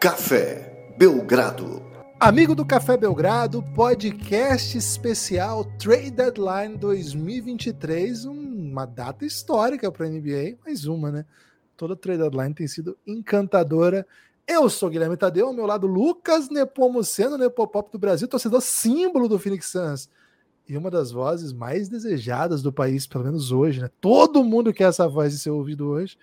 Café Belgrado. Amigo do Café Belgrado, podcast especial Trade Deadline 2023, uma data histórica para a NBA, mais uma, né? Toda Trade Deadline tem sido encantadora. Eu sou Guilherme Tadeu, ao meu lado Lucas Nepomuceno, Nepopop do Brasil, torcedor símbolo do Phoenix Suns e uma das vozes mais desejadas do país, pelo menos hoje, né? Todo mundo quer essa voz de ser ouvido hoje.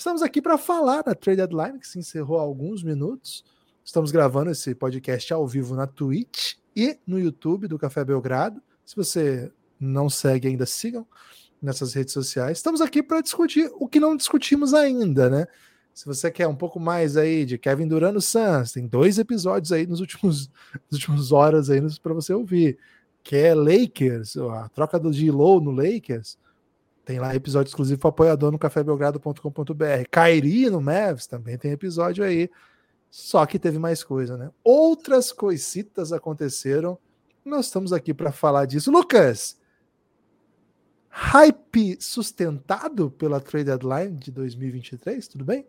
Estamos aqui para falar da trade deadline que se encerrou há alguns minutos. Estamos gravando esse podcast ao vivo na Twitch e no YouTube do Café Belgrado. Se você não segue ainda, sigam nessas redes sociais. Estamos aqui para discutir o que não discutimos ainda, né? Se você quer um pouco mais aí de Kevin Durant no Suns, tem dois episódios aí nos últimos, nas últimas horas aí para você ouvir. Quer Lakers, a troca do G-Low no Lakers, tem lá episódio exclusivo para apoiador no cafébelgrado.com.br. Kairi no Mavs também tem episódio aí. Só que teve mais coisa, né? Outras coisitas aconteceram. Nós estamos aqui para falar disso. Lucas, hype sustentado pela trade deadline de 2023, tudo bem?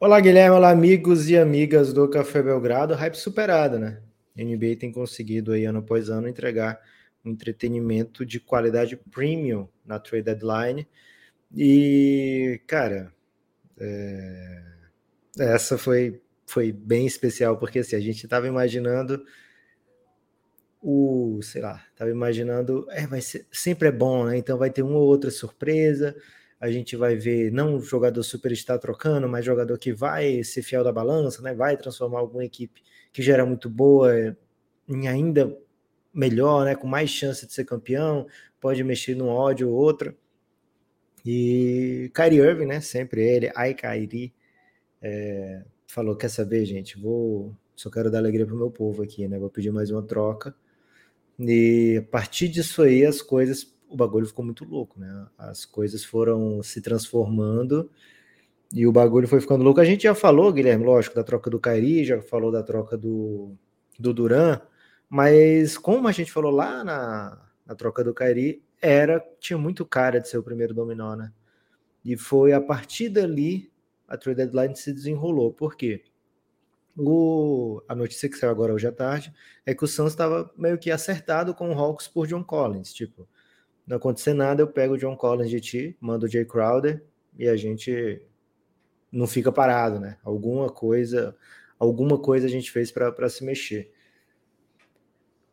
Olá, Guilherme. Olá, amigos e amigas do Café Belgrado. Hype superado, né? A NBA tem conseguido aí ano após ano entregar um entretenimento de qualidade premium na trade deadline. E, cara, é... essa foi, foi bem especial, porque assim, a gente estava imaginando o, sei lá, estava imaginando, é, vai ser, sempre é bom, né? Então vai ter uma ou outra surpresa, a gente vai ver não um jogador super está trocando, mas jogador que vai ser fiel da balança, né? Vai transformar alguma equipe que já era muito boa em ainda melhor, né, com mais chance de ser campeão, pode mexer num ódio ou outro. E Kyrie Irving, né, sempre ele, ai Kyrie, é, falou, quer saber, gente, vou, só quero dar alegria pro meu povo aqui, né, vou pedir mais uma troca. E a partir disso aí, as coisas, o bagulho ficou muito louco, né, as coisas foram se transformando e o bagulho foi ficando louco. A gente já falou, Guilherme, lógico, da troca do Kyrie, já falou da troca do, do Duran, mas como a gente falou lá na, na troca do Kairi, era tinha muito cara de ser o primeiro dominó, né? E foi a partir dali a trade deadline se desenrolou. Por quê? O, a notícia que saiu agora hoje à tarde é que o Suns estava meio que acertado com o Hawks por John Collins. Tipo, não acontecer nada, eu pego o John Collins de ti, mando o Jay Crowder e a gente não fica parado, né? Alguma coisa, alguma coisa a gente fez para se mexer.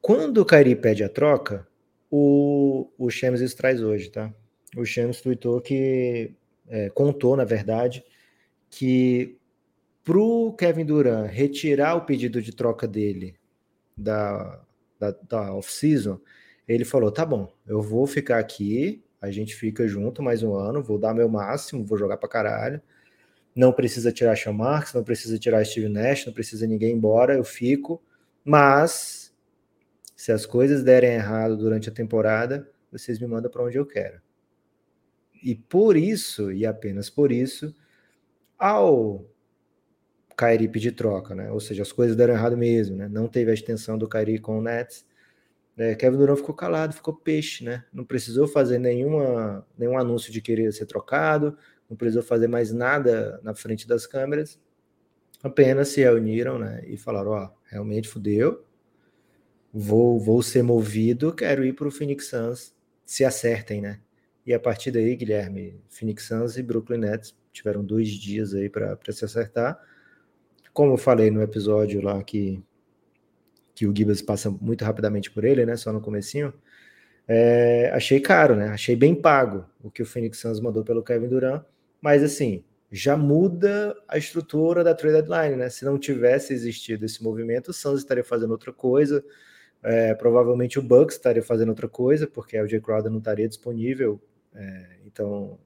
Quando o Kairi pede a troca, o, o Shams traz hoje, tá? O Shams tweetou que, é, contou, na verdade, que pro Kevin Durant retirar o pedido de troca dele da, da, da off-season, ele falou: tá bom, eu vou ficar aqui, a gente fica junto mais um ano, vou dar meu máximo, vou jogar pra caralho. Não precisa tirar Sean Marks, não precisa tirar Steve Nash, não precisa ninguém embora, eu fico, mas se as coisas derem errado durante a temporada, vocês me mandam para onde eu quero. E por isso, e apenas por isso, ao Kairi pedir troca, né? Ou seja, as coisas deram errado mesmo, né? Não teve a extensão do Kairi com o Nets. É, Kevin Durant ficou calado, ficou peixe, né? Não precisou fazer nenhuma, nenhum anúncio de querer ser trocado, não precisou fazer mais nada na frente das câmeras. Apenas se reuniram, né? E falaram: ó, realmente fudeu, vou, vou ser movido, quero ir para o Phoenix Suns, se acertem, né? E a partir daí, Guilherme, Phoenix Suns e Brooklyn Nets tiveram dois dias aí para se acertar. Como eu falei no episódio lá que, que o Gibbs passa muito rapidamente por ele, né? Só no comecinho. É, achei caro, né? Achei bem pago o que o Phoenix Suns mandou pelo Kevin Durant, mas assim, já muda a estrutura da trade deadline, né? Se não tivesse existido esse movimento, o Suns estaria fazendo outra coisa, é, provavelmente o Bucks estaria fazendo outra coisa, porque o Jay Crowder não estaria disponível. É, então,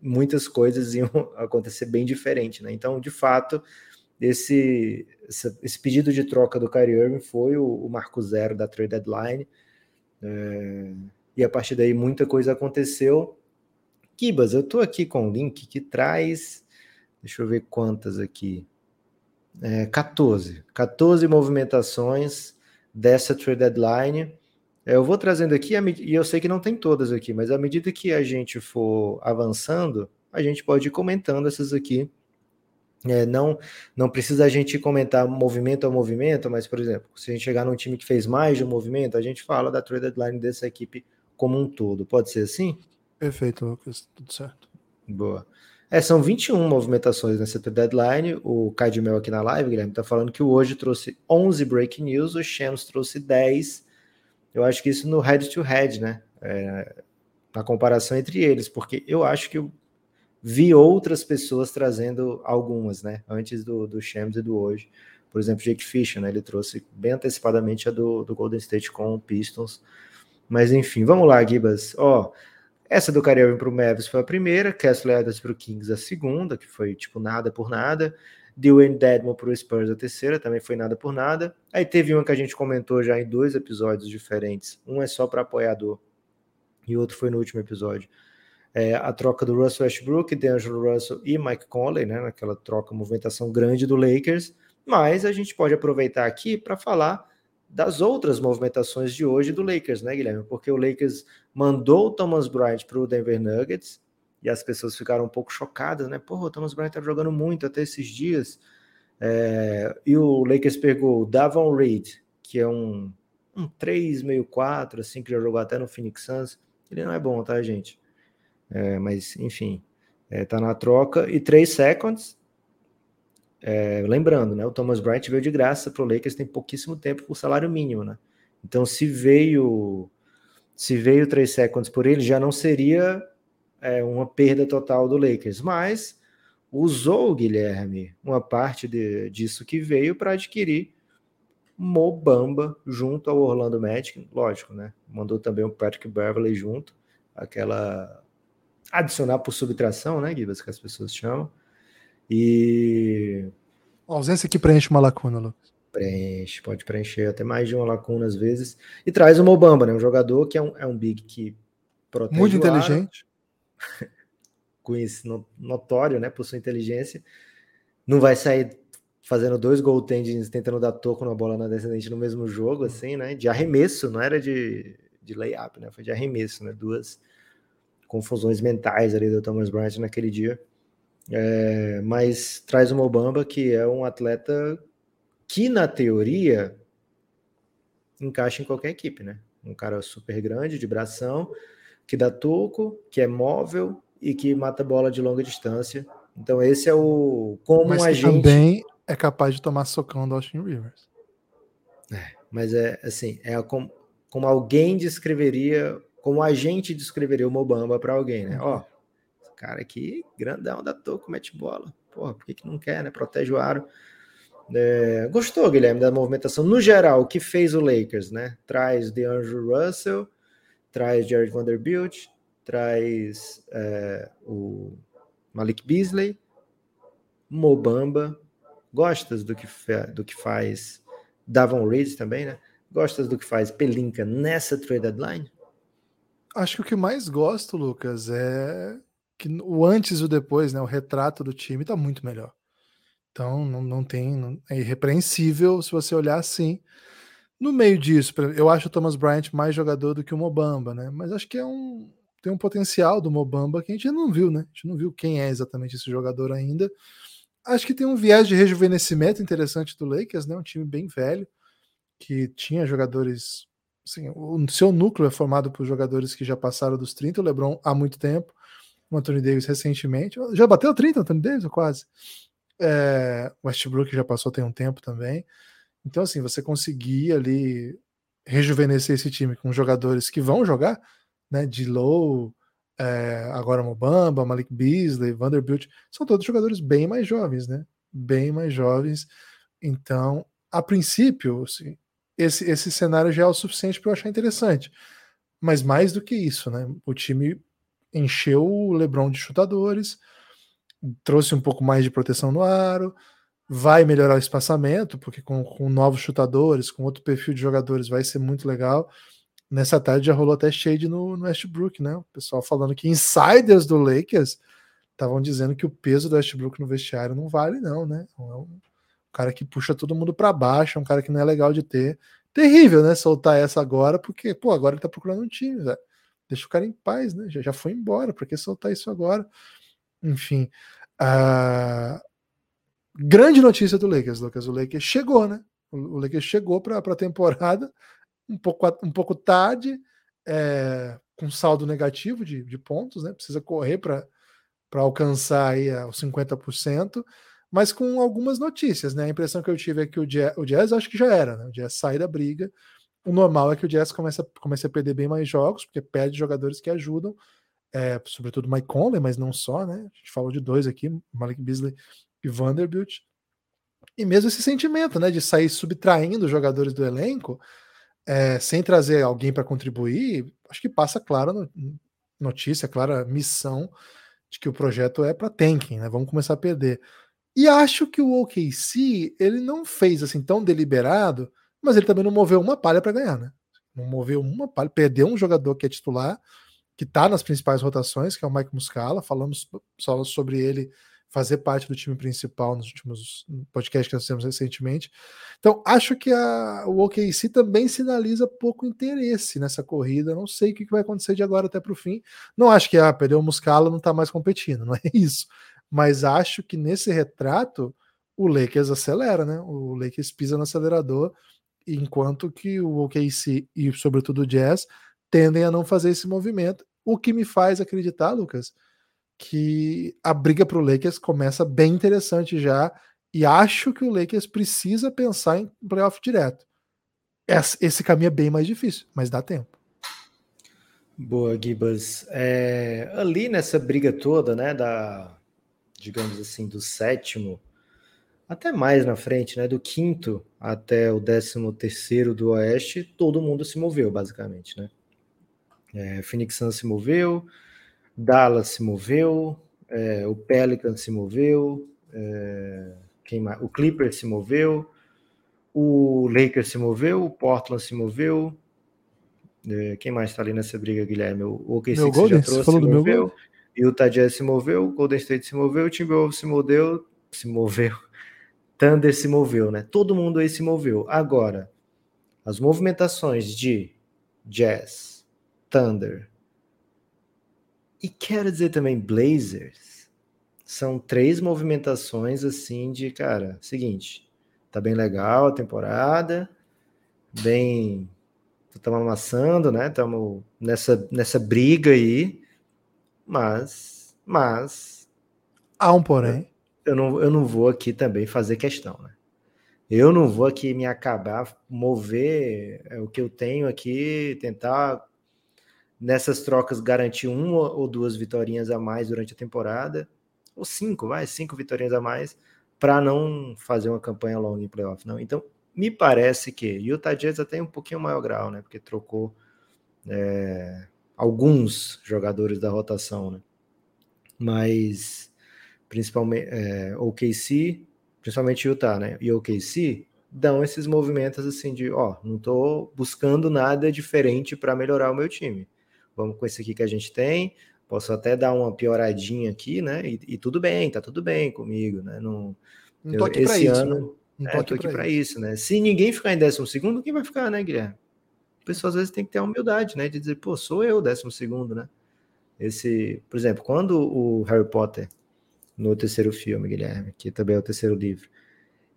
muitas coisas iam acontecer bem diferente, né? Então, de fato, esse, esse pedido de troca do Kyrie Irving foi o, o marco zero da trade deadline. É, e a partir daí muita coisa aconteceu. Kibas, eu estou aqui com o link que traz, deixa eu ver quantas aqui, é, 14, 14 movimentações dessa trade deadline. É, eu vou trazendo aqui, e eu sei que não tem todas aqui, mas à medida que a gente for avançando, a gente pode ir comentando essas aqui É, não, não precisa a gente comentar movimento a movimento, mas, por exemplo, se a gente chegar num time que fez mais de um movimento, a gente fala da trade deadline dessa equipe como um todo. Pode ser assim? Perfeito, Lucas. Tudo certo. Boa. É, são 21 movimentações nessa deadline. O Cadmel aqui na live, Guilherme, está falando que o hoje trouxe 11 break news, o Shams trouxe 10. Eu acho que isso no head to head, né? É, na comparação entre eles, porque eu acho que vi outras pessoas trazendo algumas, né? Antes do, do Shams e do hoje. Por exemplo, Jake Fisher, né? Ele trouxe bem antecipadamente a do, do Golden State com o Pistons. Mas enfim, vamos lá, Gibas. Ó, essa do Kyrie para o Mavis foi a primeira, Kessler Adams para o Kings a segunda, que foi tipo nada por nada. Dwayne Dedmon para o Spurs a terceira, também foi nada por nada. Aí teve uma que a gente comentou já em dois episódios diferentes. Um é só para apoiador e outro foi no último episódio é, a troca do Russell Westbrook, DeAngelo Russell e Mike Conley, né, naquela troca, movimentação grande do Lakers, mas a gente pode aproveitar aqui para falar das outras movimentações de hoje do Lakers, né, Guilherme? Porque o Lakers mandou o Thomas Bryant para o Denver Nuggets e as pessoas ficaram um pouco chocadas, né? Porra, o Thomas Bryant tá jogando muito até esses dias. É, e o Lakers pegou o Davon Reed, que é um, um 3, meio 4, assim, que já jogou até no Phoenix Suns. Ele não é bom, tá, gente? É, mas, enfim, é, tá na troca. E 3 seconds. É, lembrando, né? O Thomas Bryant veio de graça para o Lakers tem pouquíssimo tempo por salário mínimo, né? Então, se veio se veio 3 seconds por ele, já não seria é, uma perda total do Lakers, mas usou o Guilherme uma parte de, disso que veio para adquirir Mobamba junto ao Orlando Magic, lógico, né? Mandou também o Patrick Beverly junto, aquela adicionar por subtração, né, Gibas, que as pessoas chamam. E. A ausência que preenche uma lacuna, Lucas. Preenche, pode preencher até mais de uma lacuna às vezes. E traz o Mobamba, né? Um jogador que é um, é um big que protege. Muito inteligente. Notório, né? Por sua inteligência. Não vai sair fazendo dois goaltendings tentando dar toco na bola na descendente no mesmo jogo, assim, né? De arremesso, não era de, de layup, né? Foi de arremesso, né? Duas confusões mentais ali do Thomas Bryant naquele dia. É, mas traz o Mobamba, que é um atleta que, na teoria, encaixa em qualquer equipe, né? Um cara super grande, de bração, que dá toco, que é móvel e que mata bola de longa distância. Então, esse é o. Como mas a gente. também é capaz de tomar socão do Austin Rivers. É, mas é assim, é como, como alguém descreveria como a gente descreveria o Mobamba para alguém, né? Ó, cara aqui, grandão, da toco, mete bola. Porra, por que, que não quer, né? Protege o aro. É, gostou, Guilherme, da movimentação no geral, o que fez o Lakers, né? Traz DeAndre Russell, traz Jared Vanderbilt, traz é, o Malik Beasley, Mobamba. Gostas do que, do que faz Davon Reed também, né? Gostas do que faz Pelinka nessa trade deadline? Acho que o que mais gosto, Lucas, é que o antes e o depois, né? O retrato do time tá muito melhor. Então não, não tem. Não, é irrepreensível se você olhar assim. No meio disso, eu acho o Thomas Bryant mais jogador do que o Mobamba, né? Mas acho que é um. Tem um potencial do Mobamba que a gente não viu, né? A gente não viu quem é exatamente esse jogador ainda. Acho que tem um viés de rejuvenescimento interessante do Lakers, né? Um time bem velho, que tinha jogadores Assim, o seu núcleo é formado por jogadores que já passaram dos 30, o LeBron há muito tempo, o Anthony Davis recentemente. Já bateu 30, o Anthony Davis, quase. É, Westbrook já passou tem um tempo também. Então, assim, você conseguir ali rejuvenescer esse time com jogadores que vão jogar, né? De Low, é, agora Mobamba, Malik Beasley, Vanderbilt, são todos jogadores bem mais jovens, né? Bem mais jovens. Então, a princípio, assim, esse, esse cenário já é o suficiente para eu achar interessante. Mas mais do que isso, né? O time encheu o LeBron de chutadores, trouxe um pouco mais de proteção no aro, vai melhorar o espaçamento, porque com, com novos chutadores, com outro perfil de jogadores, vai ser muito legal. Nessa tarde já rolou até shade no, no Westbrook, né? O pessoal falando que insiders do Lakers estavam dizendo que o peso do Westbrook no vestiário não vale, não, né? É um, cara que puxa todo mundo para baixo, é um cara que não é legal de ter. Terrível, né? Soltar essa agora, porque, pô, agora ele tá procurando um time, velho. Deixa o cara em paz, né? Já, já foi embora, por que soltar isso agora? Enfim. Uh... grande notícia do Lakers, Lucas. O Lakers chegou, né? O Lakers chegou para a temporada um pouco, um pouco tarde, é, com saldo negativo de, de pontos, né? Precisa correr para alcançar aí é, os 50%, mas com algumas notícias, né? A impressão que eu tive é que o Jazz, o Jazz acho que já era, né? O Jazz sai da briga. O normal é que o Jazz comece a, comece a perder bem mais jogos, porque perde jogadores que ajudam, é, sobretudo Mike Conley, mas não só, né? A gente falou de dois aqui, Malik Beasley e Vanderbilt. E mesmo esse sentimento, né, de sair subtraindo jogadores do elenco, é, sem trazer alguém para contribuir, acho que passa clara no, notícia, clara missão de que o projeto é para tanking, né? Vamos começar a perder. E acho que o OKC ele não fez assim tão deliberado, mas ele também não moveu uma palha para ganhar, né? Não moveu uma palha, perdeu um jogador que é titular, que está nas principais rotações, que é o Mike Muscala. Falamos só sobre ele fazer parte do time principal nos últimos podcasts que nós fizemos recentemente. Então, acho que a, o OKC também sinaliza pouco interesse nessa corrida. Não sei o que vai acontecer de agora até para o fim. Não acho que ah, perdeu o Muscala, não está mais competindo, não é isso. Mas acho que nesse retrato o Lakers acelera, né? O Lakers pisa no acelerador, enquanto que o OKC e sobretudo o Jazz tendem a não fazer esse movimento. O que me faz acreditar, Lucas, que a briga para o Lakers começa bem interessante já. E acho que o Lakers precisa pensar em playoff direto. Esse caminho é bem mais difícil, mas dá tempo. Boa, Gibas. É, ali nessa briga toda, né, da, digamos assim, do sétimo, até mais na frente, né, do quinto até o décimo terceiro do Oeste, todo mundo se moveu, basicamente, né. É, Phoenix Suns se moveu, Dallas se moveu, é, o Pelican se moveu, é, quem mais? o Clipper se moveu, o Lakers se moveu, o Portland se moveu. É, quem mais está ali nessa briga, Guilherme? O OKC meu Golden, já trouxe, falou se moveu. E o Jazz se moveu, o Golden State se moveu, o Timberwolves se moveu, se moveu. Thunder se moveu, né? Todo mundo aí se moveu. Agora, as movimentações de Jazz, Thunder, e quero dizer também Blazers. São três movimentações assim de, cara, seguinte, tá bem legal a temporada, bem estamos amassando, né? Estamos nessa, nessa briga aí, mas, mas há um porém. Eu não, eu não vou aqui também fazer questão, né? Eu não vou aqui me acabar, mover é, o que eu tenho aqui, tentar nessas trocas garantir uma ou duas vitórias a mais durante a temporada, ou cinco, vai, cinco vitórias a mais, para não fazer uma campanha longa em playoff, não. Então, me parece que Utah Jazz até um pouquinho maior grau, né? Porque trocou é, alguns jogadores da rotação, né? Mas principalmente é, OKC, principalmente Utah, né? E OKC dão esses movimentos assim de, ó, não estou buscando nada diferente para melhorar o meu time vamos com esse aqui que a gente tem, posso até dar uma pioradinha aqui, né? E, e tudo bem, tá tudo bem comigo, né? Não, não tô aqui esse isso, ano, né? Não tô, aqui, para isso. isso, né? Se ninguém ficar em décimo segundo, quem vai ficar, né, Guilherme? A pessoa às vezes tem que ter a humildade, né? De dizer, pô, sou eu décimo segundo, né? Esse, por exemplo, quando o Harry Potter, no terceiro filme, Guilherme, que também é o terceiro livro,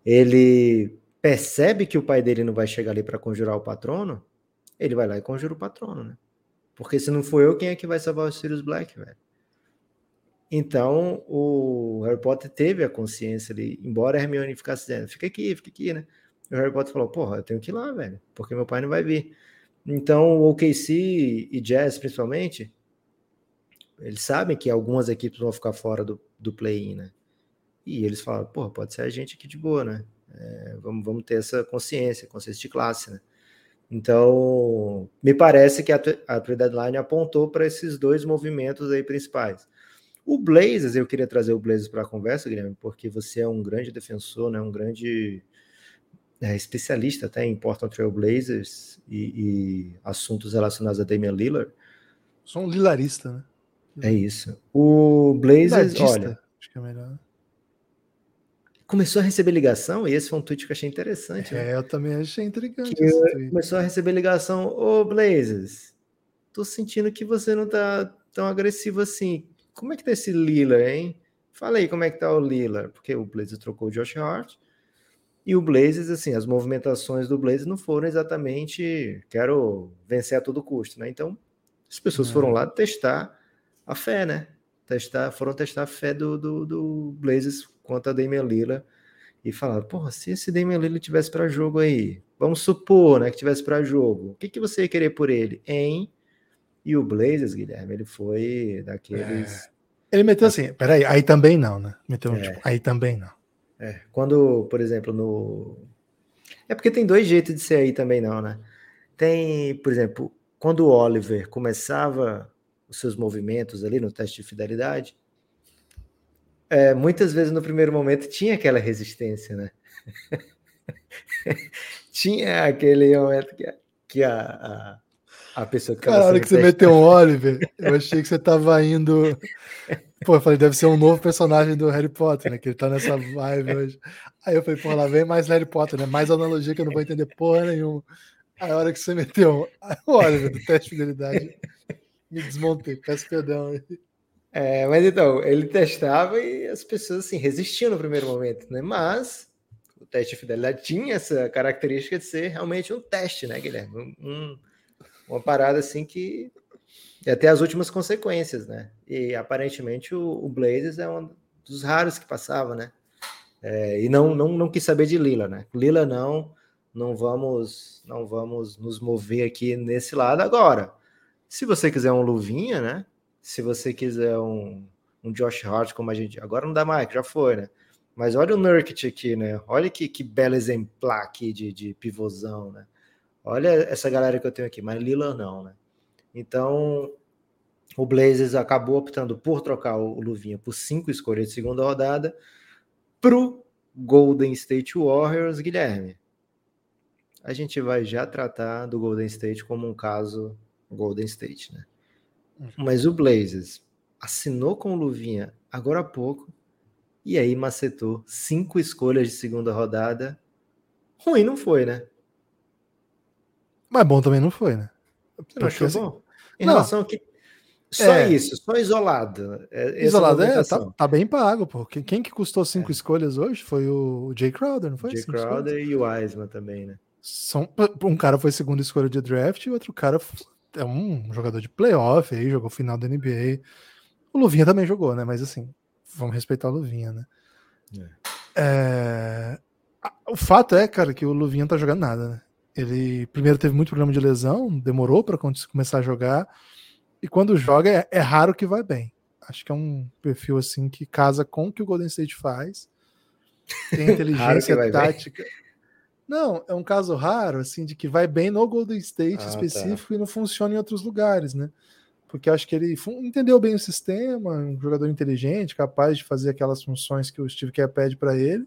ele percebe que o pai dele não vai chegar ali para conjurar o patrono, ele vai lá e conjura o patrono, né? Porque se não for eu, quem é que vai salvar o Sirius Black, velho? Então, o Harry Potter teve a consciência ali, embora a Hermione ficasse dizendo, fica aqui, fica aqui, né? O Harry Potter falou, porra, eu tenho que ir lá, velho, porque meu pai não vai vir. Então, o OKC e Jazz, principalmente, eles sabem que algumas equipes vão ficar fora do, do play-in, né? E eles falam, porra, pode ser a gente aqui de boa, né? É, vamos, vamos ter essa consciência, consciência de classe, né? Então, me parece que a, a trade deadline apontou para esses dois movimentos aí principais. O Blazers, eu queria trazer o Blazers para a conversa, Guilherme, porque você é um grande defensor, né, um grande é, especialista até em Portland Trail Blazers e, e, assuntos relacionados a Damian Lillard. Sou um lilarista, né? É isso. O Blazers, olha... Acho que é melhor começou a receber ligação, e esse foi um tweet que eu achei interessante. Né? É, né? eu também achei intrigante. começou a receber ligação, ô Blazers, tô sentindo que você não tá tão agressivo assim. Como é que tá esse Lila, hein? Fala aí como é que tá o Lillard, porque o Blazers trocou o Josh Hart. E o Blazers, assim, as movimentações do Blazers não foram exatamente quero vencer a todo custo, né? Então, as pessoas é. foram lá testar a fé, né? Testar, foram testar a fé do, do, do Blazers contra a Damian Lillard e falaram, porra, se esse Damian Lillard tivesse para jogo aí, vamos supor, né, que tivesse para jogo, o que, que você ia querer por ele? Em e o Blazers, Guilherme, ele foi daqueles. É. Ele meteu assim, peraí, aí também não, né? Meteu é. tipo, aí também não. É, quando, por exemplo, no. É porque tem dois jeitos de ser aí também não, né? Tem, por exemplo, quando o Oliver começava os seus movimentos ali no teste de fidelidade, é, muitas vezes no primeiro momento tinha aquela resistência, né? tinha aquele momento que, que a, a, a pessoa que Cara, a hora que você meteu um Oliver, eu achei que você tava indo. Pô, eu falei, deve ser um novo personagem do Harry Potter, né? Que ele tá nessa vibe hoje. Aí eu falei, pô, lá vem mais Harry Potter, né? Mais analogia que eu não vou entender porra nenhuma. Aí a hora que você meteu o Oliver do teste de fidelidade, me desmontei, peço perdão. É, mas então, ele testava e as pessoas assim resistiam no primeiro momento, né? Mas o teste de fidelidade tinha essa característica de ser realmente um teste, né, Guilherme? Um, uma parada assim que ia ter as últimas consequências, né? E aparentemente o, o Blazers é um dos raros que passava, né? É, e não, não, não quis saber de Lila, né? Lila não, não vamos, não vamos nos mover aqui nesse lado agora. Se você quiser um Luvinha, né? Se você quiser um, um Josh Hart, como a gente. Agora não dá mais, já foi, né? Mas olha o Nurkic aqui, né? Olha que, que belo exemplar aqui de, de pivôzão, né? Olha essa galera que eu tenho aqui, mas Lillard não, né? Então, o Blazers acabou optando por trocar o Luvinha por cinco escolhas de segunda rodada pro Golden State Warriors, Guilherme. A gente vai já tratar do Golden State como um caso Golden State, né? Uhum. Mas o Blazers assinou com o Luvinha agora há pouco e aí macetou cinco escolhas de segunda rodada. Ruim não foi, né? Mas bom também não foi, né? Você não achou assim, bom? Em não. relação que só é. isso, só isolado. É, isolado é, tá, tá, bem pago, pô. Quem, quem que custou cinco é. escolhas hoje foi o Jay Crowder, não foi? Jay Crowder escolhas? e o Wiseman também, né? São, um cara foi segunda escolha de draft e o outro cara é um jogador de playoff aí, jogou final da NBA. O Luvinha também jogou, né? Mas assim, vamos respeitar o Luvinha, né? É. é o fato é, cara, que o Luvinha não tá jogando nada, né? Ele primeiro teve muito problema de lesão, demorou para começar a jogar. E quando joga, é, é, raro que vai bem. Acho que é um perfil assim que casa com o que o Golden State faz. Tem inteligência tática. Bem. Não, é um caso raro, assim, de que vai bem no Golden State ah, tá. específico tá. e não funciona em outros lugares, né? Porque acho que ele entendeu bem o sistema, um jogador inteligente, capaz de fazer aquelas funções que o Steve Kerr pede para ele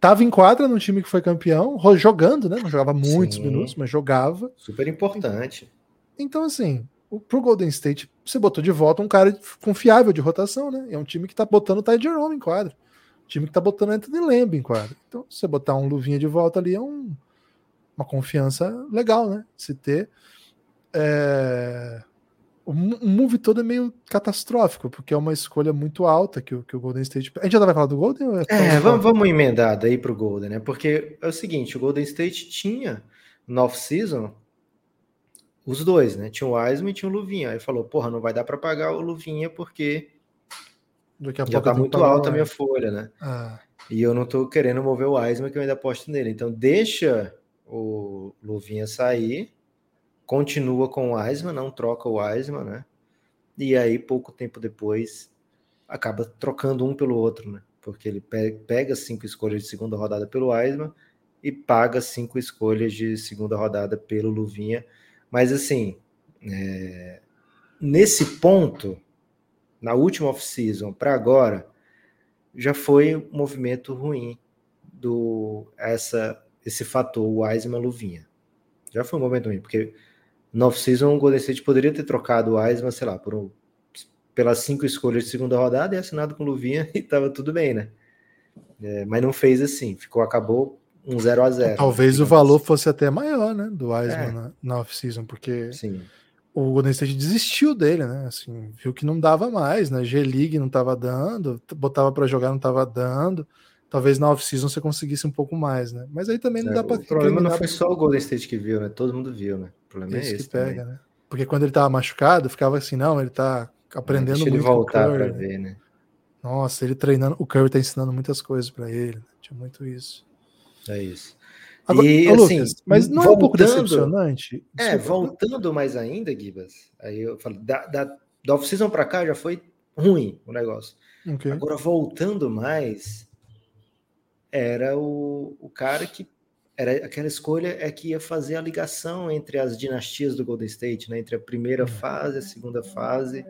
Tava em quadra no time que foi campeão, jogando, né? Não jogava muitos Sim. minutos, mas jogava. Super importante. Então, assim, pro Golden State, você botou de volta um cara confiável de rotação, né? É um time que tá botando o Ty Jerome em quadra. Time que tá botando Anthony Lamb em quadra. Então, você botar um luvinha de volta ali é um, uma confiança legal, né? Se ter. É o move todo é meio catastrófico, porque é uma escolha muito alta que o, que o Golden State. A gente já vai falar do Golden? É, é vamos, vamos emendar daí pro Golden, né? Porque é o seguinte: o Golden State tinha no off-season os dois, né? Tinha o Wiseman e tinha o Luvinha. Aí falou: porra, não vai dar para pagar o Luvinha porque já tá muito alta a minha folha, né? Ah. E eu não tô querendo mover o Wiseman, que eu ainda aposto nele. Então deixa o Luvinha sair continua com o Wiseman, não troca o Wiseman, né? E aí, pouco tempo depois, acaba trocando um pelo outro, né? Porque ele pega cinco escolhas de segunda rodada pelo Wiseman e paga cinco escolhas de segunda rodada pelo Luvinha. Mas assim, é... nesse ponto, na última off-season para agora, já foi um movimento ruim do essa esse fator Wiseman Luvinha. Já foi um momento ruim, porque no off-season, o Golden State poderia ter trocado o Wiseman, sei lá, por um, pelas cinco escolhas de segunda rodada e assinado com o Luvinha e tava tudo bem, né? É, mas não fez assim, ficou, acabou um 0 a 0 Talvez o valor fosse até maior, né? Do Wiseman é. na, na off-season, porque Sim. O Golden State desistiu dele, né? Assim, viu que não dava mais, né? G-League não estava dando, botava para jogar não estava dando. Talvez na off-season você conseguisse um pouco mais, né? Mas aí também não é, dá para. O problema não foi só o Golden State que viu, né? Todo mundo viu, né? O problema é esse. Que pega, né? Porque quando ele tava machucado, ficava assim, não, ele tá aprendendo Deixa muito. Ele voltar para ver, né? Nossa, ele treinando, o Curry tá ensinando muitas coisas para ele. Né? Tinha muito isso. É isso. Agora, e, assim, Lucas, mas não voltando, é um pouco decepcionante? É, voltando mais ainda, Gibas, aí eu falo, da, da, da off-season para cá já foi ruim o negócio. Okay. Agora, voltando mais, era o, o cara que era aquela escolha é que ia fazer a ligação entre as dinastias do Golden State, né? Entre a primeira fase, a segunda fase,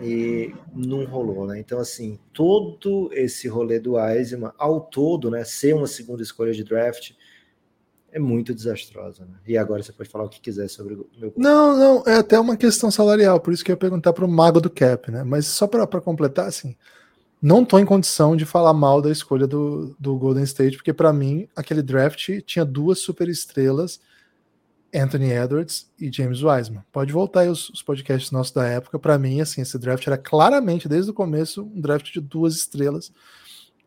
e não rolou, né? Então, assim, todo esse rolê do Eisman, ao todo, né? Ser uma segunda escolha de draft, é muito desastrosa. Né? E agora você pode falar o que quiser sobre o meu. Não, não, é até uma questão salarial, por isso que eu ia perguntar para o mago do cap, né? Mas só para completar, assim, não estou em condição de falar mal da escolha do, do Golden State, porque para mim aquele draft tinha duas super estrelas, Anthony Edwards e James Wiseman. Pode voltar aí os, os podcasts nossos da época. Para mim, assim, esse draft era claramente desde o começo um draft de duas estrelas.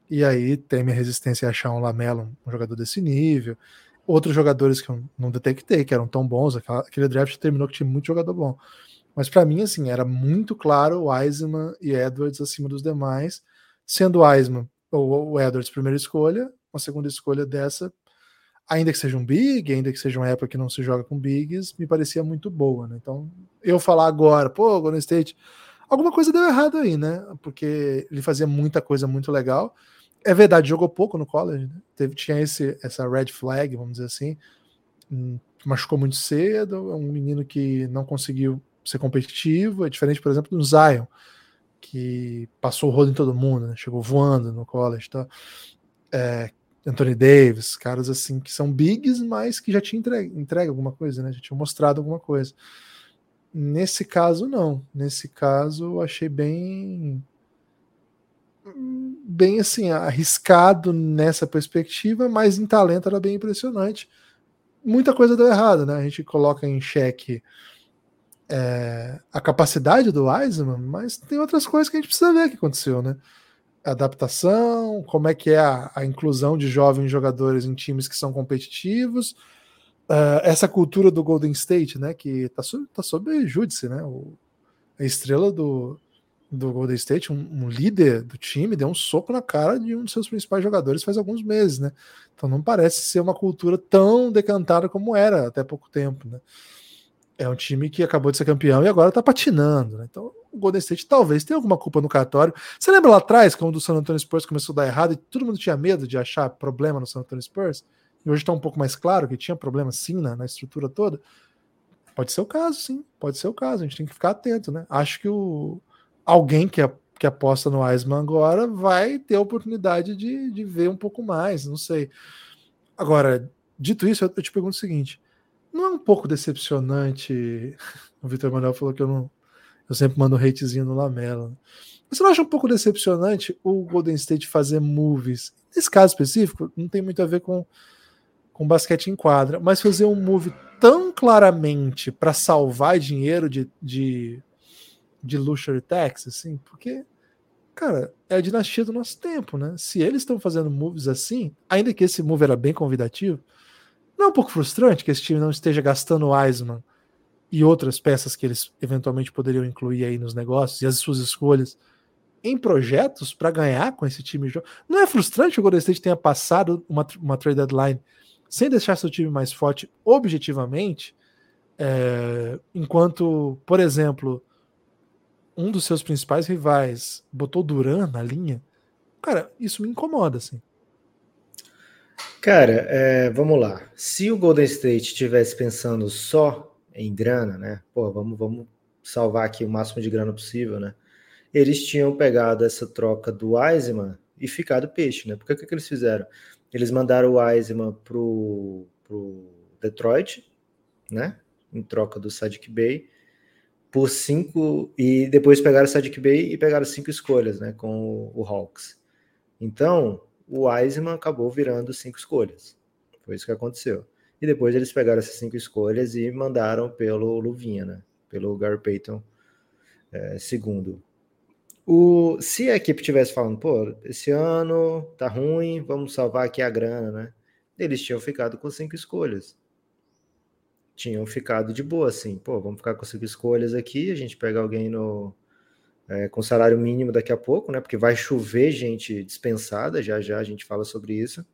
E aí tem minha resistência a achar um Lamelo, um jogador desse nível outros jogadores que eu não detectei, que eram tão bons. Aquele draft terminou que tinha muito jogador bom. Mas para mim, assim, era muito claro o Eisman e Edwards acima dos demais, sendo o ou o Edwards primeira escolha, uma segunda escolha dessa, ainda que seja um big, ainda que seja uma época que não se joga com bigs, me parecia muito boa, né? Então, eu falar agora, pô, Golden State, alguma coisa deu errado aí, né? Porque ele fazia muita coisa muito legal. É verdade, jogou pouco no college, né? Teve, tinha esse, essa red flag, vamos dizer assim. Hum, machucou muito cedo, é um menino que não conseguiu ser competitivo, é diferente, por exemplo, do Zion, que passou o rodo em todo mundo, né? chegou voando no college, tá? É, Anthony Davis, caras assim que são bigs, mas que já tinham entregue, entregue alguma coisa, né? Já tinham mostrado alguma coisa. Nesse caso, não. Nesse caso, achei bem bem assim, arriscado nessa perspectiva, mas em talento era bem impressionante. Muita coisa deu errado, né? A gente coloca em xeque é, a capacidade do Wiseman, mas tem outras coisas que a gente precisa ver que aconteceu, né? Adaptação, como é que é a, a inclusão de jovens jogadores em times que são competitivos, uh, essa cultura do Golden State, né? Que tá, sob, tá sob júdice, né? O, a estrela do, do Golden State, um, um, líder do time, deu um soco na cara de um dos seus principais jogadores faz alguns meses, né? Então não parece ser uma cultura tão decantada como era até pouco tempo, né? É um time que acabou de ser campeão e agora tá patinando, né? Então o Golden State talvez tenha alguma culpa no cartório. Você lembra lá atrás, quando o San Antonio Spurs começou a dar errado e todo mundo tinha medo de achar problema no San Antonio Spurs? E hoje está um pouco mais claro que tinha problema sim na, na estrutura toda. Pode ser o caso, sim. Pode ser o caso. A gente tem que ficar atento, né? Acho que o, alguém que, que aposta no Eisman agora vai ter a oportunidade de, de ver um pouco mais, não sei. Agora, dito isso, eu, eu te pergunto o seguinte: não é um pouco decepcionante? O Vitor Manuel falou que eu não. Eu sempre mando um hatezinho no Lamela. Você não acha um pouco decepcionante o Golden State fazer moves? Nesse caso específico, não tem muito a ver com, com basquete em quadra, mas fazer um move tão claramente para salvar dinheiro de, de de luxury tax, assim, porque, cara, é a dinastia do nosso tempo, né? Se eles estão fazendo moves assim, ainda que esse move era bem convidativo, não é um pouco frustrante que esse time não esteja gastando o Eisman e outras peças que eles eventualmente poderiam incluir aí nos negócios e as suas escolhas em projetos para ganhar com esse time? Não é frustrante o Golden State tenha passado uma, uma trade deadline sem deixar seu time mais forte objetivamente, é, enquanto, por exemplo, um dos seus principais rivais botou Duran na linha, cara, isso me incomoda, assim. Cara, é, vamos lá. Se o Golden State estivesse pensando só em grana, né? Pô, vamos, vamos salvar aqui o máximo de grana possível, né? Eles tinham pegado essa troca do Eisman e ficado peixe, né? Porque o que, que eles fizeram? Eles mandaram o Eisman pro, pro Detroit, né? Em troca do Sadiq Bey por cinco e depois pegaram o Sadiq Bey e pegaram cinco escolhas, né, com o, o Hawks. Então, o Eisman acabou virando cinco escolhas. Foi isso que aconteceu. E depois eles pegaram essas cinco escolhas e mandaram pelo Luvinha, né? Pelo Gary Payton é, segundo. O, se a equipe tivesse falando, pô, esse ano tá ruim, vamos salvar aqui a grana, né? Eles tinham ficado com cinco escolhas. Tinham ficado de boa, assim, pô, vamos ficar com cinco escolhas aqui, a gente pega alguém no, é, com salário mínimo daqui a pouco, né? Porque vai chover gente dispensada, já já a gente fala sobre isso.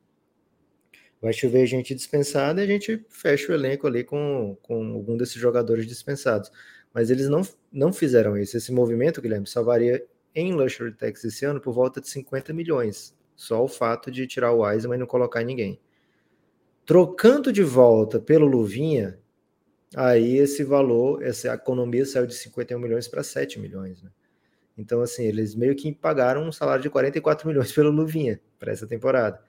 Vai chover gente dispensada e a gente fecha o elenco ali com, com algum desses jogadores dispensados. Mas eles não, não fizeram isso. Esse movimento, Guilherme, salvaria em Luxury Tax esse ano por volta de 50 milhões. Só o fato de tirar o Wiseman e não colocar ninguém. Trocando de volta pelo Luvinha, aí esse valor, essa economia saiu de 51 milhões para 7 milhões. Né? Então, assim, eles meio que pagaram um salário de 44 milhões pelo Luvinha para essa temporada.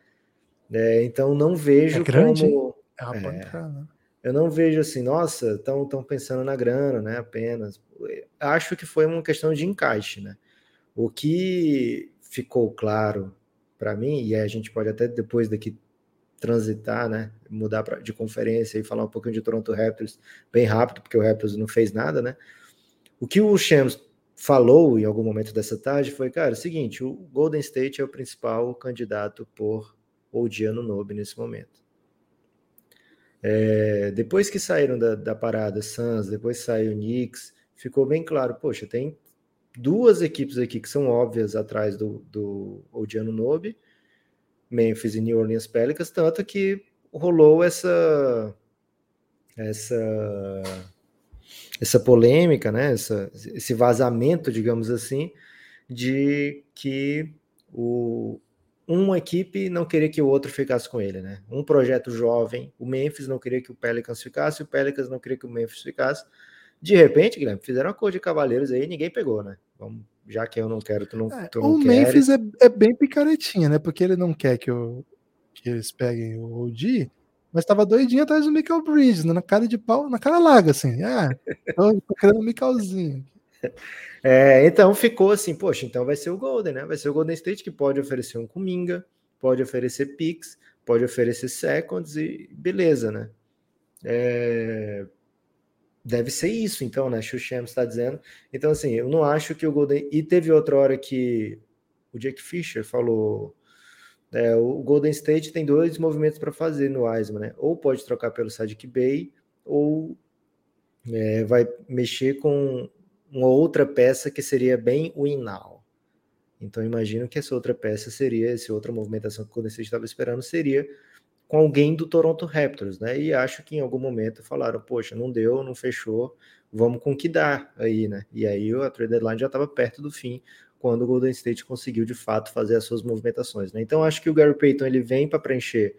É, então, não vejo é grande, como. É uma pancada. Eu não vejo assim, nossa, estão tão pensando na grana, né? Apenas. Acho que foi uma questão de encaixe, né? O que ficou claro para mim, e a gente pode até depois daqui transitar, né? Mudar pra, de conferência e falar um pouquinho de Toronto Raptors bem rápido, porque o Raptors não fez nada, né? O que o Shams falou em algum momento dessa tarde foi, cara, é o seguinte, o Golden State é o principal candidato por Odiano Nobe nesse momento. É, depois que saíram da, da parada Suns, depois saiu Knicks, ficou bem claro, poxa, tem duas equipes aqui que são óbvias atrás do, do Odiano Nobe, Memphis e New Orleans Pelicans, tanto que rolou essa essa essa polêmica, né, essa, esse vazamento, digamos assim, de que o, uma equipe não queria que o outro ficasse com ele, né? Um projeto jovem, o Memphis não queria que o Pelicans ficasse, o Pelicans não queria que o Memphis ficasse. De repente, Guilherme, fizeram uma cor de cavaleiros aí ninguém pegou, né? Vamos, já que eu não quero, tu não, é, tu não O Memphis é, é, bem picaretinha, né? Porque ele não quer que, eu, que eles peguem o OG, mas tava doidinho atrás do Michael Bridges, né? na cara de pau, na cara larga, assim. Ah, tô, tô querendo o Michelzinho. É, então ficou assim, poxa, então vai ser o Golden, né? Vai ser o Golden State que pode oferecer um Kuminga, pode oferecer picks, pode oferecer seconds e beleza, né? É... Deve ser isso, então, né? Xuxem está dizendo. Então, assim, eu não acho que o Golden. E teve outra hora que o Jake Fisher falou é, o Golden State tem dois movimentos para fazer no Wiseman, né? Ou pode trocar pelo Sadiq Bay, ou é, vai mexer com uma outra peça que seria bem win now. Então imagino que essa outra peça seria, essa outra movimentação que o Golden State estava esperando seria com alguém do Toronto Raptors, né? E acho que em algum momento falaram, poxa, não deu, não fechou, vamos com que dá aí, né? E aí a trade deadline já estava perto do fim, quando o Golden State conseguiu de fato fazer as suas movimentações. Né? Então acho que o Gary Payton ele vem para preencher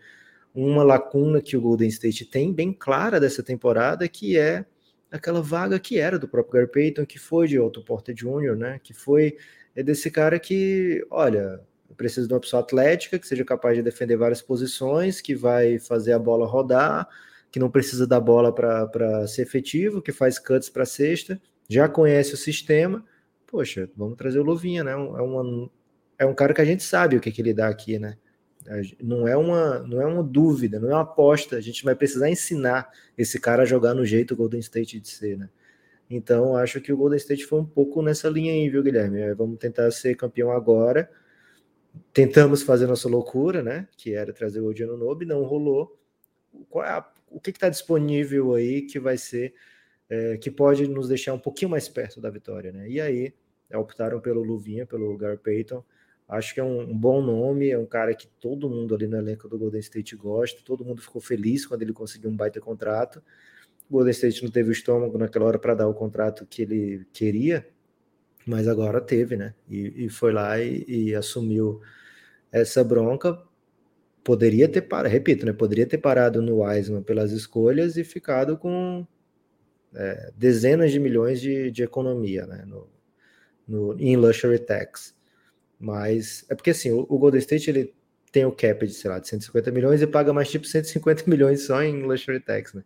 uma lacuna que o Golden State tem bem clara dessa temporada, que é aquela vaga que era do próprio Gary Payton, que foi de Otto Porter Jr., né? Que foi é desse cara que, olha, precisa de uma pessoa atlética que seja capaz de defender várias posições, que vai fazer a bola rodar, que não precisa da bola para ser efetivo, que faz cuts para cesta, já conhece o sistema poxa, vamos trazer o Luvinha, né? É, uma, é um cara que a gente sabe o que, que ele dá aqui, né? Não é, uma, não é uma dúvida, não é uma aposta. A gente vai precisar ensinar esse cara a jogar no jeito Golden State de ser, né? Então, acho que o Golden State foi um pouco nessa linha aí, viu, Guilherme? É, vamos tentar ser campeão agora. Tentamos fazer nossa loucura, né? Que era trazer o Odiano Nobe, não rolou. É a, o que está disponível aí que vai ser é, que pode nos deixar um pouquinho mais perto da vitória, né? E aí optaram pelo Luvinha, pelo Gar Payton. Acho que é um, um, bom nome, é um cara que todo mundo ali no elenco do Golden State gosta, todo mundo ficou feliz quando ele conseguiu um baita contrato. O Golden State não teve o estômago naquela hora para dar o contrato que ele queria, mas agora teve, né? E, e foi lá e, e, assumiu essa bronca. Poderia ter parado, repito, né? Poderia ter parado no Wiseman pelas escolhas e ficado com é, dezenas de milhões de, de economia né, no, no, em luxury tax. Mas é porque assim, o, o, Golden State ele tem o cap de, sei lá, de 150 milhões e paga mais tipo 150 milhões só em luxury tax, né?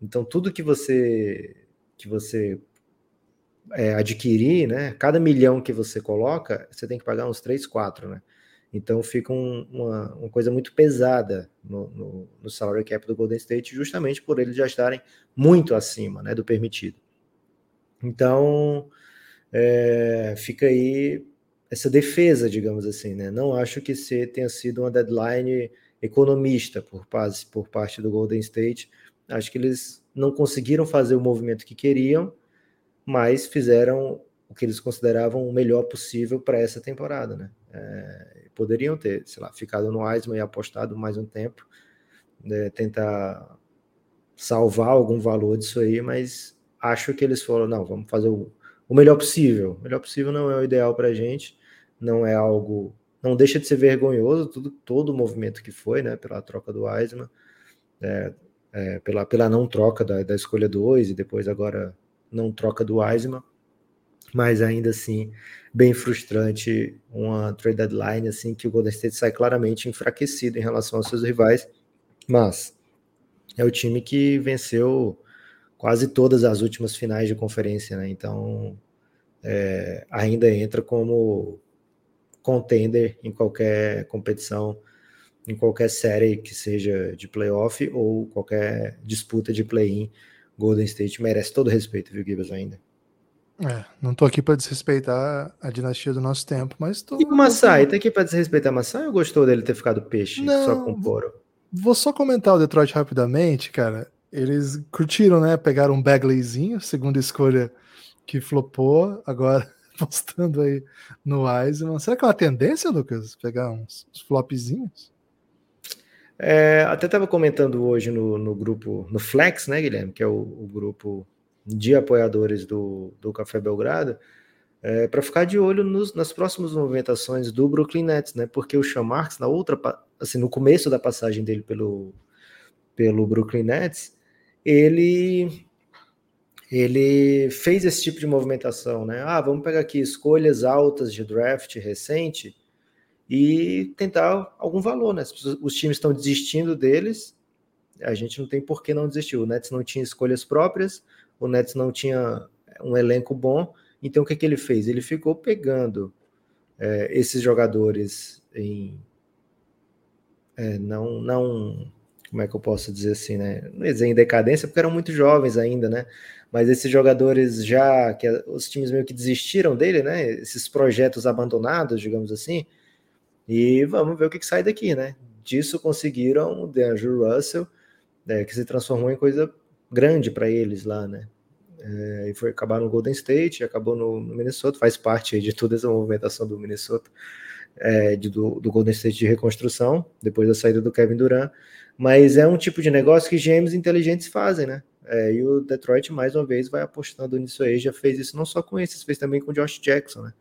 Então tudo que você que você é, adquirir, né? Cada milhão que você coloca, você tem que pagar uns 3, 4, né? Então fica um, uma, uma, coisa muito pesada no, no, no, salary cap do Golden State, justamente por eles já estarem muito acima né, do permitido. Então, é, fica aí essa defesa, digamos assim, né? Não acho que se tenha sido uma deadline economista por, por parte do Golden State. Acho que eles não conseguiram fazer o movimento que queriam, mas fizeram o que eles consideravam o melhor possível para essa temporada, né? É, poderiam ter, sei lá, ficado no Eisman e apostado mais um tempo, né, tentar salvar algum valor disso aí, mas acho que eles foram, não, vamos fazer o, o melhor possível. O melhor possível não é o ideal para a gente, não é algo, não deixa de ser vergonhoso tudo, todo o movimento que foi, né, pela troca do Eisman, é, é, pela, pela não troca da, da escolha 2 e depois agora não troca do Eisman, mas ainda assim bem frustrante uma trade deadline assim que o Golden State sai claramente enfraquecido em relação aos seus rivais, mas é o time que venceu quase todas as últimas finais de conferência, né? Então é, ainda entra como contender em qualquer competição, em qualquer série que seja de playoff ou qualquer disputa de play-in. Golden State merece todo o respeito, viu, Gibbs, ainda. É, não tô aqui para desrespeitar a dinastia do nosso tempo, mas tô. E o Massai, tá aqui para desrespeitar o Massai ou gostou dele ter ficado peixe não, só com poro? Vou só comentar o Detroit rapidamente, cara. Eles curtiram, né? Pegaram um Bagleyzinho, segunda escolha que flopou, agora postando aí no Wiseman. Será que é uma tendência, Lucas? Pegar uns, uns flopzinhos? É, até estava comentando hoje no, no grupo, no Flex, né, Guilherme? Que é o, o grupo de apoiadores do, do Café Belgrado, é, para ficar de olho nos, nas próximas movimentações do Brooklyn Nets, né? Porque o Sean Marks, na outra, assim, no começo da passagem dele pelo, pelo Brooklyn Nets, ele ele fez esse tipo de movimentação, né? Ah, vamos pegar aqui escolhas altas de draft recente e tentar algum valor, né? Os times estão desistindo deles, a gente não tem por que não desistir. O Nets não tinha escolhas próprias, o Nets não tinha um elenco bom, então o que, que ele fez? Ele ficou pegando é, esses jogadores em. É, não, não. Como é que eu posso dizer assim, né? Não dizer em decadência, porque eram muito jovens ainda, né? Mas esses jogadores já, que os times meio que desistiram dele, né? Esses projetos abandonados, digamos assim. E vamos ver o que, que sai daqui, né? Disso conseguiram o DeAndre Russell, né, que se transformou em coisa grande para eles lá, né? É, e foi acabar no Golden State, acabou no, no Minnesota, faz parte de toda essa movimentação do Minnesota, é, de, do, do, Golden State de reconstrução, depois da saída do Kevin Durant. Mas é um tipo de negócio que GMs inteligentes fazem, né? É, e o Detroit, mais uma vez, vai apostando nisso aí, já fez isso não só com esses, fez também com o Josh Jackson, né?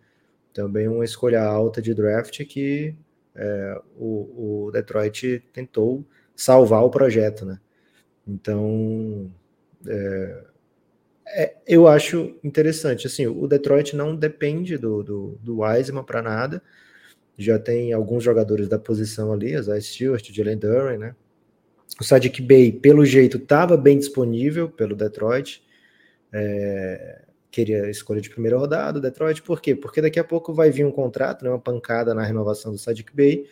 Também uma escolha alta de draft que é, o, o Detroit tentou salvar o projeto, né? Então, é, é, eu acho interessante. Assim, o Detroit não depende do, do, do Wiseman para nada. Já tem alguns jogadores da posição ali, Isaiah Stewart, Jalen Duran, né? O Sadiq Bey, pelo jeito, estava bem disponível pelo Detroit. É, queria escolha de primeira rodada, Detroit. Por quê? Porque daqui a pouco vai vir um contrato, né, uma pancada na renovação do Sadiq Bey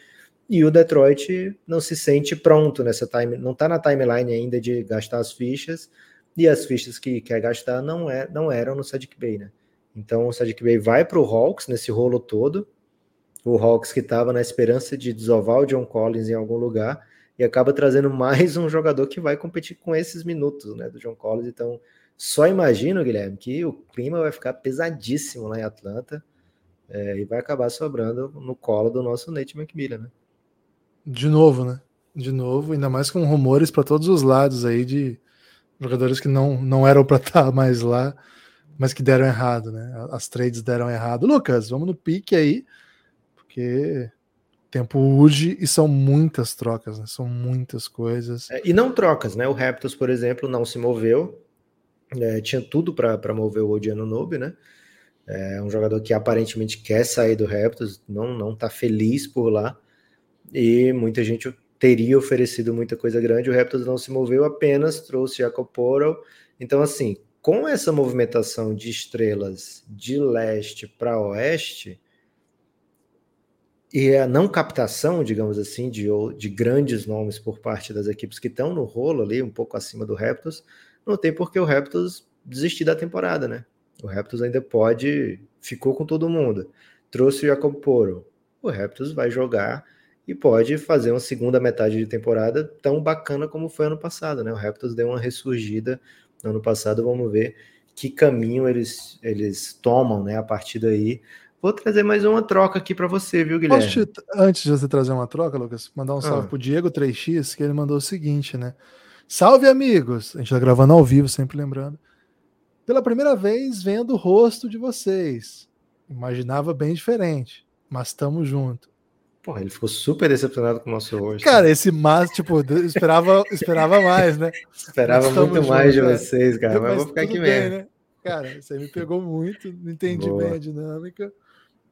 e o Detroit não se sente pronto nessa time, não está na timeline ainda de gastar as fichas, e as fichas que quer gastar não, é, não eram no Sadiq Bey, né? Então o Sadiq Bey vai para o Hawks nesse rolo todo, o Hawks que estava na esperança de desovar o John Collins em algum lugar, e acaba trazendo mais um jogador que vai competir com esses minutos, né, do John Collins, então só imagino, Guilherme, que o clima vai ficar pesadíssimo lá em Atlanta, é, e vai acabar sobrando no colo do nosso Nate McMillan, né? De novo, né? De novo, ainda mais com rumores para todos os lados aí de jogadores que não, não eram para estar tá mais lá, mas que deram errado, né? As trades deram errado. Lucas, vamos no pique aí, porque tempo urge e são muitas trocas, né? São muitas coisas. É, e não trocas, né? O Raptors, por exemplo, não se moveu. É, tinha tudo para mover o Odiano Nobe, né? É um jogador que aparentemente quer sair do Raptors, não não tá feliz por lá e muita gente teria oferecido muita coisa grande, o Raptors não se moveu, apenas trouxe Jacob Portal. Então, assim, com essa movimentação de estrelas de leste para oeste, e a não captação, digamos assim, de, de grandes nomes por parte das equipes que estão no rolo ali, um pouco acima do Raptors, não tem por que o Raptors desistir da temporada, né? O Raptors ainda pode, ficou com todo mundo. Trouxe o Jacob Poro. O Raptors vai jogar e pode fazer uma segunda metade de temporada tão bacana como foi ano passado, né? O Raptors deu uma ressurgida no ano passado, vamos ver que caminho eles, eles tomam, né, a partir daí. Vou trazer mais uma troca aqui para você, viu, Guilherme? Te, antes de você trazer uma troca, Lucas, mandar um salve ah. pro Diego 3x, que ele mandou o seguinte, né? Salve, amigos! A gente tá gravando ao vivo, sempre lembrando. Pela primeira vez vendo o rosto de vocês. Imaginava bem diferente, mas estamos junto. Porra, ele ficou super decepcionado com o nosso rosto. Cara, esse mas, tipo, esperava, esperava mais, né? Esperava muito mais de vocês, cara, mas, mas vou ficar aqui bem, mesmo. Né? Cara, aí me pegou muito, não entendi Boa. bem a dinâmica.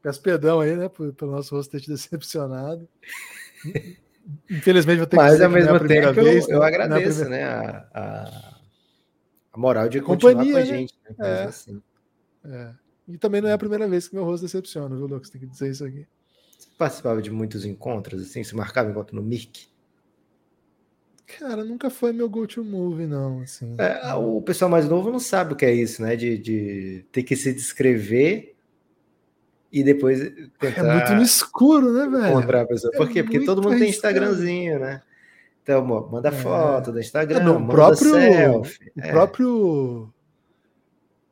Peço perdão aí, né, pelo nosso rosto ter te decepcionado. Infelizmente vou ter que Mas ao mesmo é tempo vez, eu, eu, né? agradeço, primeira... né, a, a, a, moral de continuar Companhia, com a né? gente. Né? É. Assim. é. E também não é a primeira vez que meu rosto decepciona, viu, Lucas? Tem que dizer isso aqui. Você participava de muitos encontros, assim? Você marcava encontro no MIRC? Cara, nunca foi meu go-to move, não. Assim. É, o pessoal mais novo não sabe o que é isso, né? De, de ter que se descrever e depois tentar. É muito no escuro, né, velho? Encontrar a pessoa. É Por quê? Porque todo mundo tem Instagramzinho, né? Então, manda é. foto do Instagram, é, o próprio, selfie. O é. próprio.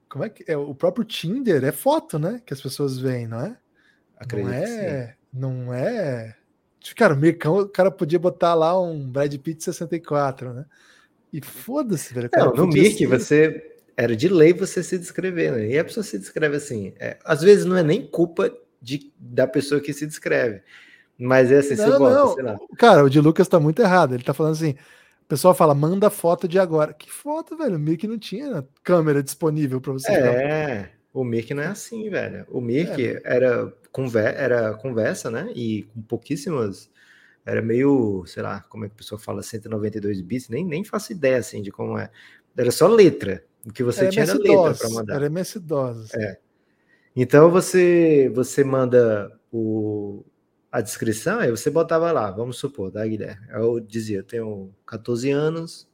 Como é que é? O próprio Tinder é foto, né? Que as pessoas veem, não é? Acredito não é, não é. Cara, o Mircão, o cara podia botar lá um Brad Pitt 64, né? E foda-se, velho. Não, no Mirk você era de lei você se descrever, né? E a pessoa se descreve assim. É, às vezes não é nem culpa de, da pessoa que se descreve. Mas é assim, não, você bota, sei lá. Cara, o de Lucas tá muito errado. Ele tá falando assim: o pessoal fala, manda foto de agora. Que foto, velho? O Mirk não tinha câmera disponível para você. É, o Mirk não é assim, velho. O Mirk é. era, conver era conversa, né? E com pouquíssimas. Era meio, sei lá, como é que a pessoa fala, 192 bits, nem, nem faço ideia assim de como é. Era só letra. O que você era tinha era letra para mandar. Era MS-DOS. É. Então você você manda o, a descrição, aí você botava lá, vamos supor, tá, Guilherme? Eu dizia, eu tenho 14 anos,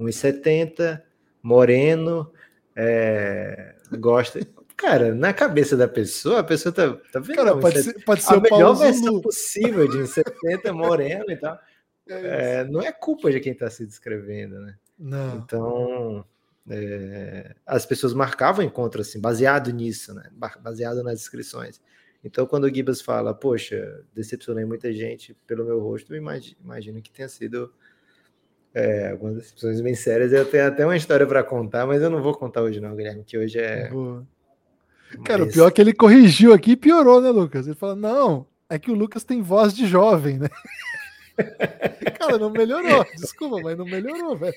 1,70, moreno, é, gosta. Cara, na cabeça da pessoa, a pessoa tá, tá vendo? Cara, pode ser, pode ser a melhor versão possível de 1,70, moreno e tal. É, é não é culpa de quem está se descrevendo, né? Não. Então, é, as pessoas marcavam encontro assim, baseado nisso, né? Baseado nas inscrições. Então, quando o Gibas fala, poxa, decepcionei muita gente pelo meu rosto, imagino, imagino que tenha sido é, algumas decepções bem sérias. Eu tenho até uma história para contar, mas eu não vou contar hoje, não, Guilherme, que hoje é. Boa. Cara, o pior é que ele corrigiu aqui e piorou, né, Lucas? Ele fala: não, é que o Lucas tem voz de jovem, né? Cara, não melhorou. Desculpa, mas não melhorou, velho.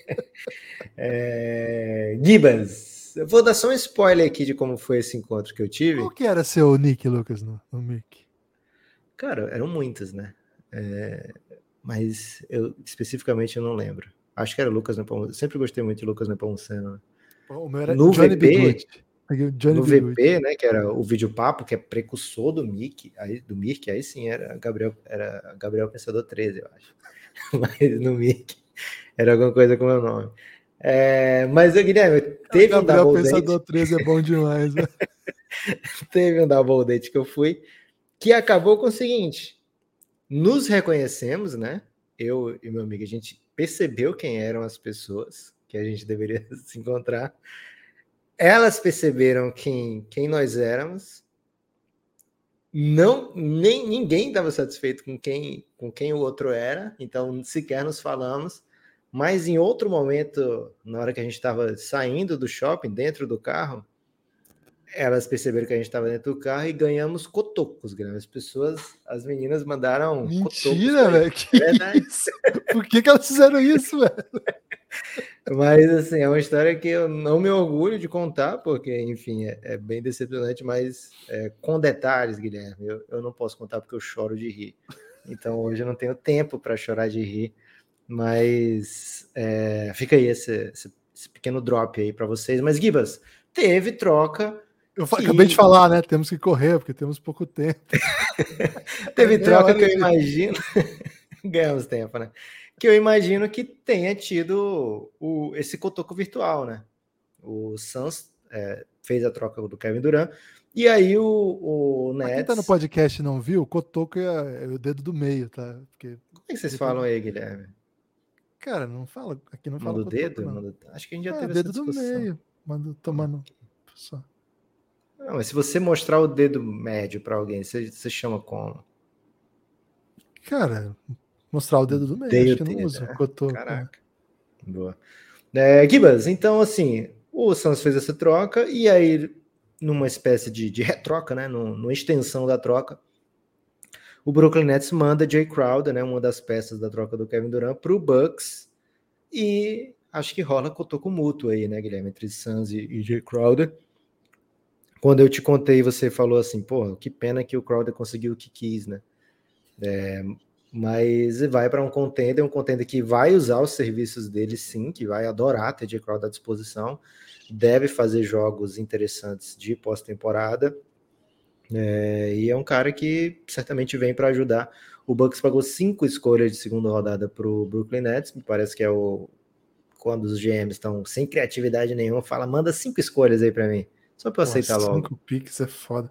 É... Gibas, eu vou dar só um spoiler aqui de como foi esse encontro que eu tive. Qual que era seu nick, Lucas, no, no Mic? Cara, eram muitas, né? É... Mas eu especificamente eu não lembro. Acho que era Lucas Nepomuceno. Sempre gostei muito de Lucas Nepomuceno. Né? O meu era no Johnny VP, no VP, né, que era o vídeo papo, que é precursor do Mic, aí do Mirk, aí sim era Gabriel, era Gabriel Pensador 13, eu acho. Mas no Mic era alguma coisa com o meu nome. É, mas o Guilherme, teve um double Pensador date. 13 é bom demais, né? teve um double date que eu fui, que acabou com o seguinte: nos reconhecemos, né? Eu e meu amigo, a gente percebeu quem eram as pessoas que a gente deveria se encontrar elas perceberam quem, quem nós éramos. Não, nem ninguém estava satisfeito com quem, com quem o outro era, então sequer nos falamos. Mas em outro momento, na hora que a gente estava saindo do shopping, dentro do carro, elas perceberam que a gente estava dentro do carro e ganhamos cotocos, As pessoas, as meninas mandaram Mentira, velho. Que isso? Por que, que elas fizeram isso, velho? Mas, assim, é uma história que eu não me orgulho de contar, porque, enfim, é, é bem decepcionante, mas é, com detalhes, Guilherme, eu, eu não posso contar porque eu choro de rir. Então, hoje eu não tenho tempo para chorar de rir, mas é, fica aí esse, esse, esse, pequeno drop aí para vocês. Mas, Gibas, teve troca eu que... acabei de falar, né? Temos que correr, porque temos pouco tempo. Teve troca que eu imagino. Ganhamos tempo, né? Que eu imagino que tenha tido o, esse cotoco virtual, né? O Sans é, fez a troca do Kevin Durant. E aí o, o Nets. quem tá no podcast e não viu, o Cotoco é, é o dedo do meio, tá? Porque, Como é que vocês falam aí, Guilherme? cara, não fala. Aqui não fala Manda o dedo? não. Manda- Acho que a gente já É, teve dedo essa do discussão. meio. Manda tomando. Só. Não, mas se você mostrar o dedo médio para alguém, você, você chama como? Cara, mostrar o dedo do meio. Odeio acho que não usa. né? Cotoco. né? Caraca. Boa. É, Gibas, então assim, o Suns fez essa troca e aí, numa espécie de, de retroca, né? num- Numa extensão da troca, o Brooklyn Nets manda Jay Crowder, né? Uma das peças da troca do Kevin Durant, para o Bucks e acho que rola cotoco mútuo aí, né, Guilherme, entre Suns e, e Jay Crowder. Quando eu te contei, você falou assim, pô, que pena que o Crowder conseguiu o que quis, né? É, mas vai para um contender, um contender que vai usar os serviços dele sim, que vai adorar ter Jay Crowder à disposição, deve fazer jogos interessantes de pós-temporada, é, e é um cara que certamente vem para ajudar. O Bucks pagou cinco escolhas de segunda rodada para o Brooklyn Nets, me parece que é o quando os GMs estão sem criatividade nenhuma, fala, manda cinco escolhas aí para mim, só para aceitar logo. Cinco piques é foda.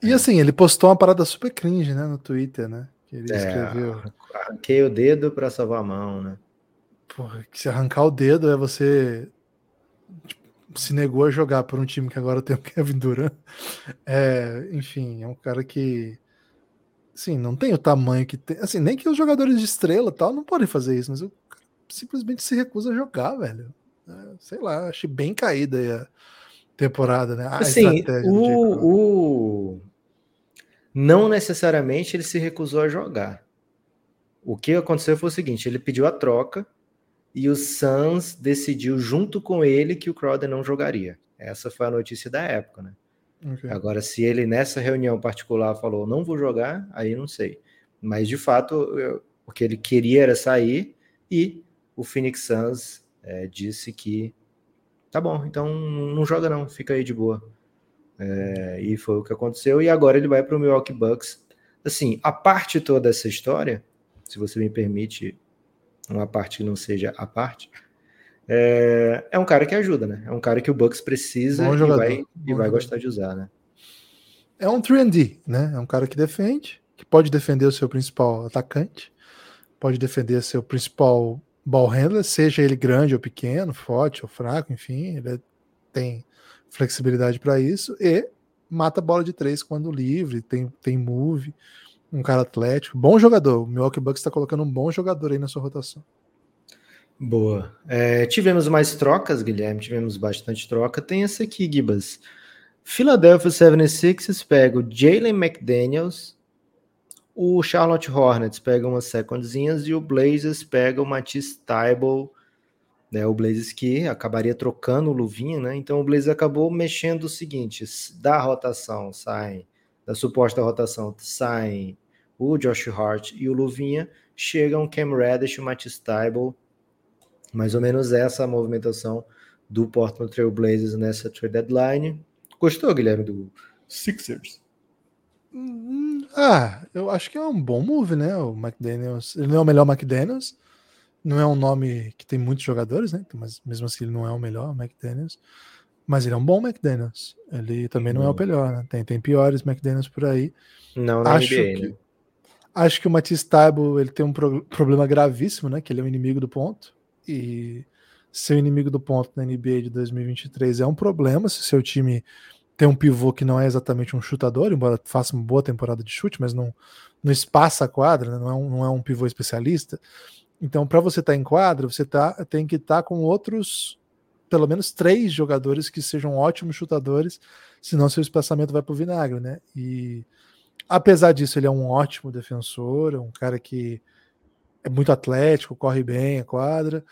E assim, ele postou uma parada super cringe, né, no Twitter, né? Que ele É, escreveu. Arranquei o dedo para salvar a mão, né? Porra, que se arrancar o dedo é você tipo, se negou a jogar por um time que agora tem o Kevin Durant. É, enfim, é um cara que assim, não tem o tamanho que tem. Assim, nem que os jogadores de estrela tal não podem fazer isso, mas o cara simplesmente se recusa a jogar, velho. É, sei lá, achei bem caída aí a temporada, né? A Assim, o- não necessariamente ele se recusou a jogar. O que aconteceu foi o seguinte: ele pediu a troca e o Suns decidiu junto com ele que o Crowder não jogaria. Essa foi a notícia da época, né? Ok. Agora, se ele nessa reunião particular falou não vou jogar, aí não sei. Mas de fato, eu- o que ele queria era sair e o Phoenix Suns eh, disse que tá bom, então não joga não, fica aí de boa. É, e foi o que aconteceu. E agora ele vai para o Milwaukee Bucks. Assim, a parte toda dessa história, se você me permite, uma parte que não seja a parte, é, é um cara que ajuda, né? É um cara que o Bucks precisa e vai, e vai gostar de usar, né? É um 3D, né? É um cara que defende, que pode defender o seu principal atacante, pode defender seu principal ball handler, seja ele grande ou pequeno, forte ou fraco, enfim, ele tem flexibilidade para isso e mata bola de três quando livre, tem, tem move, um cara atlético, bom jogador. O Milwaukee Bucks está colocando um bom jogador aí na sua rotação. Boa. É, tivemos mais trocas, Guilherme, tivemos bastante troca. Tem essa aqui, Gibas. Philadelphia 76ers pega o Jalen McDaniels, o Charlotte Hornets pega umas secondzinhas e o Blazers pega o Matisse Tybalt, né, o Blazers que acabaria trocando o Luvinha, né? Então o Blazers acabou mexendo o seguinte, da rotação saem, da suposta rotação saem o Josh Hart e o Luvinha, chegam Cam Reddish e o Matisse Tybalt, mais ou menos essa movimentação do Portland Trail Blazers nessa trade deadline. Gostou, Guilherme, do Sixers? Hum, Ah, eu acho que é um bom move, né? O McDaniels. Ele não é o melhor McDaniels. Não é um nome que tem muitos jogadores, né? Mas mesmo assim ele não é o melhor McDaniels. Mas ele é um bom McDaniels. Ele também não é o melhor, né? Tem, tem piores McDaniels por aí. Não na acho NBA, que, né? acho que o Matisse Taibo ele tem um pro- problema gravíssimo, né? Que ele é o inimigo do ponto. E ser o inimigo do ponto na NBA de 2023 é um problema se seu time tem um pivô que não é exatamente um chutador, embora faça uma boa temporada de chute, mas não, não espaça a quadra, né? não, é um, não é um pivô especialista. Então, para você estar em quadra, você tá, tem que estar com outros, pelo menos três jogadores que sejam ótimos chutadores, senão seu espaçamento vai para o vinagre, né? E apesar disso, ele é um ótimo defensor, é um cara que é muito atlético, corre bem a quadra,